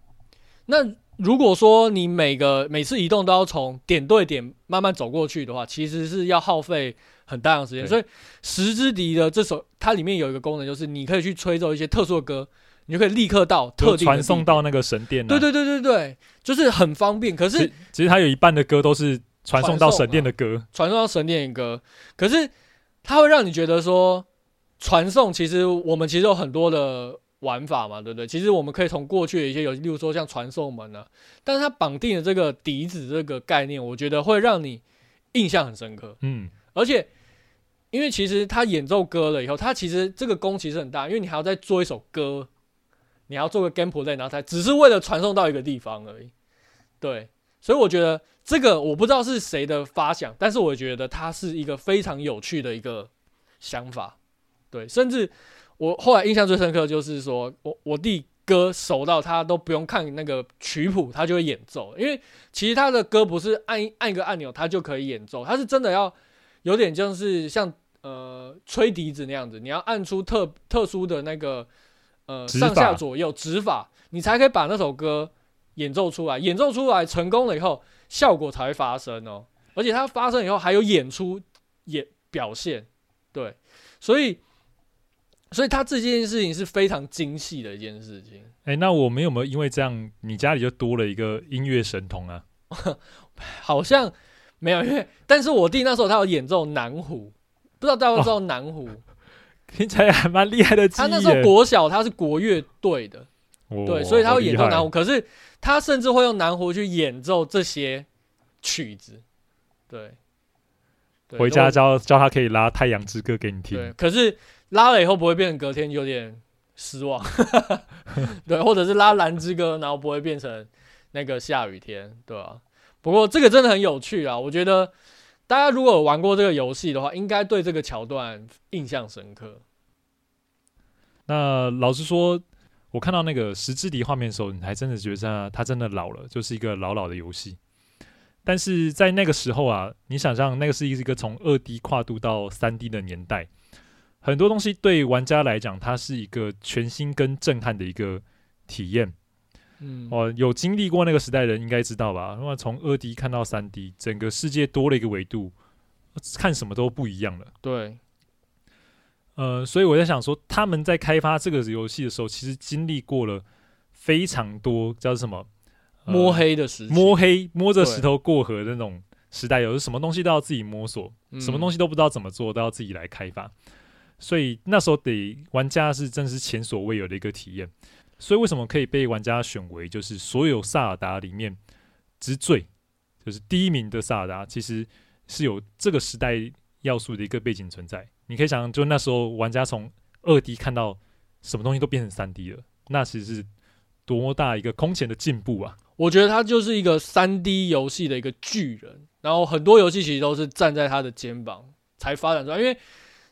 Speaker 2: 那如果说你每个每次移动都要从点对点慢慢走过去的话，其实是要耗费。很大量时间，所以《时之笛》的这首，它里面有一个功能，就是你可以去吹奏一些特殊的歌，你就可以立刻到特定传
Speaker 1: 送到那个神殿。
Speaker 2: 对对对对对，就是很方便。可是
Speaker 1: 其实它有一半的歌都是传送到神殿的歌，
Speaker 2: 传送到神殿的歌。可是它会让你觉得说，传送其实我们其实有很多的玩法嘛，对不对？其实我们可以从过去的一些游戏，例如说像传送门啊，但是它绑定的这个笛子这个概念，我觉得会让你印象很深刻。嗯，而且。因为其实他演奏歌了以后，他其实这个功其实很大，因为你还要再做一首歌，你还要做个 gameplay，然后才只是为了传送到一个地方而已。对，所以我觉得这个我不知道是谁的发想，但是我觉得它是一个非常有趣的一个想法。对，甚至我后来印象最深刻就是说我我弟歌熟到他都不用看那个曲谱，他就会演奏，因为其实他的歌不是按按一个按钮他就可以演奏，他是真的要。有点就是像呃吹笛子那样子，你要按出特特殊的那个呃上下左右指法，你才可以把那首歌演奏出来。演奏出来成功了以后，效果才会发生哦。而且它发生以后还有演出演表现，对，所以所以他这件事情是非常精细的一件事情。
Speaker 1: 哎、欸，那我们有没有因为这样，你家里就多了一个音乐神童啊？
Speaker 2: 好像。没有，因为但是我弟那时候他有演奏南胡，不知道大家知道南胡，
Speaker 1: 听起来还蛮厉害的。
Speaker 2: 他那时候国小他是国乐队的，哦、对，所以他会演奏南胡。可是他甚至会用南胡去演奏这些曲子，对。
Speaker 1: 对回家教教他可以拉《太阳之歌》给你听。
Speaker 2: 对，可是拉了以后不会变成隔天有点失望，对，或者是拉《蓝之歌》，然后不会变成那个下雨天，对吧、啊？不过这个真的很有趣啊！我觉得大家如果有玩过这个游戏的话，应该对这个桥段印象深刻。
Speaker 1: 那老实说，我看到那个时之笛画面的时候，你还真的觉得它真的老了，就是一个老老的游戏。但是在那个时候啊，你想象那个是一个从二 D 跨度到三 D 的年代，很多东西对玩家来讲，它是一个全新跟震撼的一个体验。嗯，哦，有经历过那个时代的人应该知道吧？那么从二 D 看到三 D，整个世界多了一个维度，看什么都不一样了。
Speaker 2: 对，
Speaker 1: 呃，所以我在想说，他们在开发这个游戏的时候，其实经历过了非常多叫什么
Speaker 2: 摸黑的时，
Speaker 1: 摸黑摸着石头过河的那种时代，有什么东西都要自己摸索，嗯、什么东西都不知道怎么做，都要自己来开发。所以那时候得玩家是真是前所未有的一个体验。所以为什么可以被玩家选为就是所有萨尔达里面之最，就是第一名的萨尔达，其实是有这个时代要素的一个背景存在。你可以想象，就那时候玩家从二 D 看到什么东西都变成三 D 了，那其实是多么大一个空前的进步啊！
Speaker 2: 我觉得他就是一个三 D 游戏的一个巨人，然后很多游戏其实都是站在他的肩膀才发展出来，因为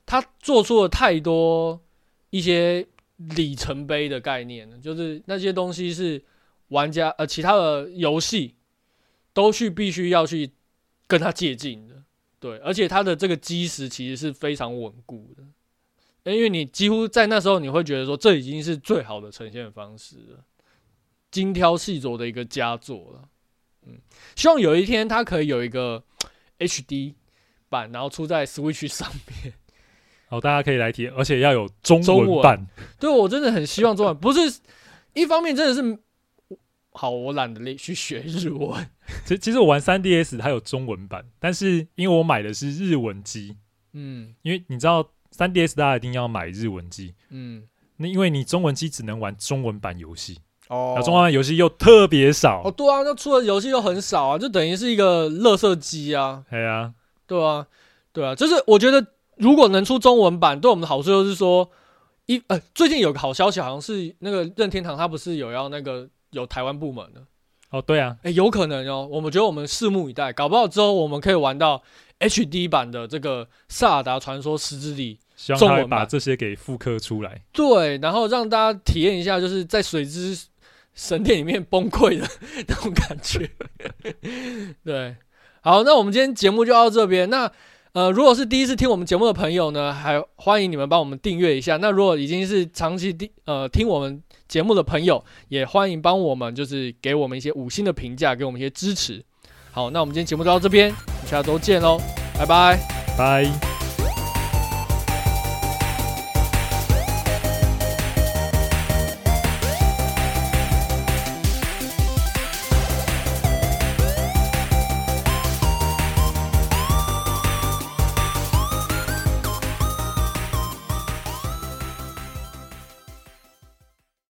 Speaker 2: 他做出了太多一些。里程碑的概念，就是那些东西是玩家呃其他的游戏都去必须要去跟他借镜的，对，而且他的这个基石其实是非常稳固的，因为你几乎在那时候你会觉得说，这已经是最好的呈现方式了，精挑细琢的一个佳作了，嗯，希望有一天它可以有一个 HD 版，然后出在 Switch 上面。
Speaker 1: 好，大家可以来体验，而且要有中文版。
Speaker 2: 文 对，我真的很希望中文。不是一方面，真的是好，我懒得去学日文。
Speaker 1: 其其实我玩三 DS 它有中文版，但是因为我买的是日文机，
Speaker 2: 嗯，
Speaker 1: 因为你知道三 DS 大家一定要买日文机，
Speaker 2: 嗯，
Speaker 1: 那因为你中文机只能玩中文版游戏，
Speaker 2: 哦，
Speaker 1: 中文版游戏又特别少，
Speaker 2: 哦，对啊，那出的游戏又很少啊，就等于是一个垃圾机啊，
Speaker 1: 对啊，
Speaker 2: 对啊，对啊，就是我觉得如果能出中文版，对我们的好处就是说，一呃，最近有个好消息，好像是那个任天堂它不是有要那个。有台湾部门的
Speaker 1: 哦，对啊，
Speaker 2: 哎、欸，有可能哦。我们觉得我们拭目以待，搞不好之后我们可以玩到 HD 版的这个《萨尔达传说：石之力》，
Speaker 1: 希望他会把这些给复刻出来。
Speaker 2: 对，然后让大家体验一下，就是在水之神殿里面崩溃的那种感觉。对，好，那我们今天节目就到这边。那呃，如果是第一次听我们节目的朋友呢，还欢迎你们帮我们订阅一下。那如果已经是长期听呃听我们。节目的朋友也欢迎帮我们，就是给我们一些五星的评价，给我们一些支持。好，那我们今天节目就到这边，我们下周见喽，拜拜，
Speaker 1: 拜。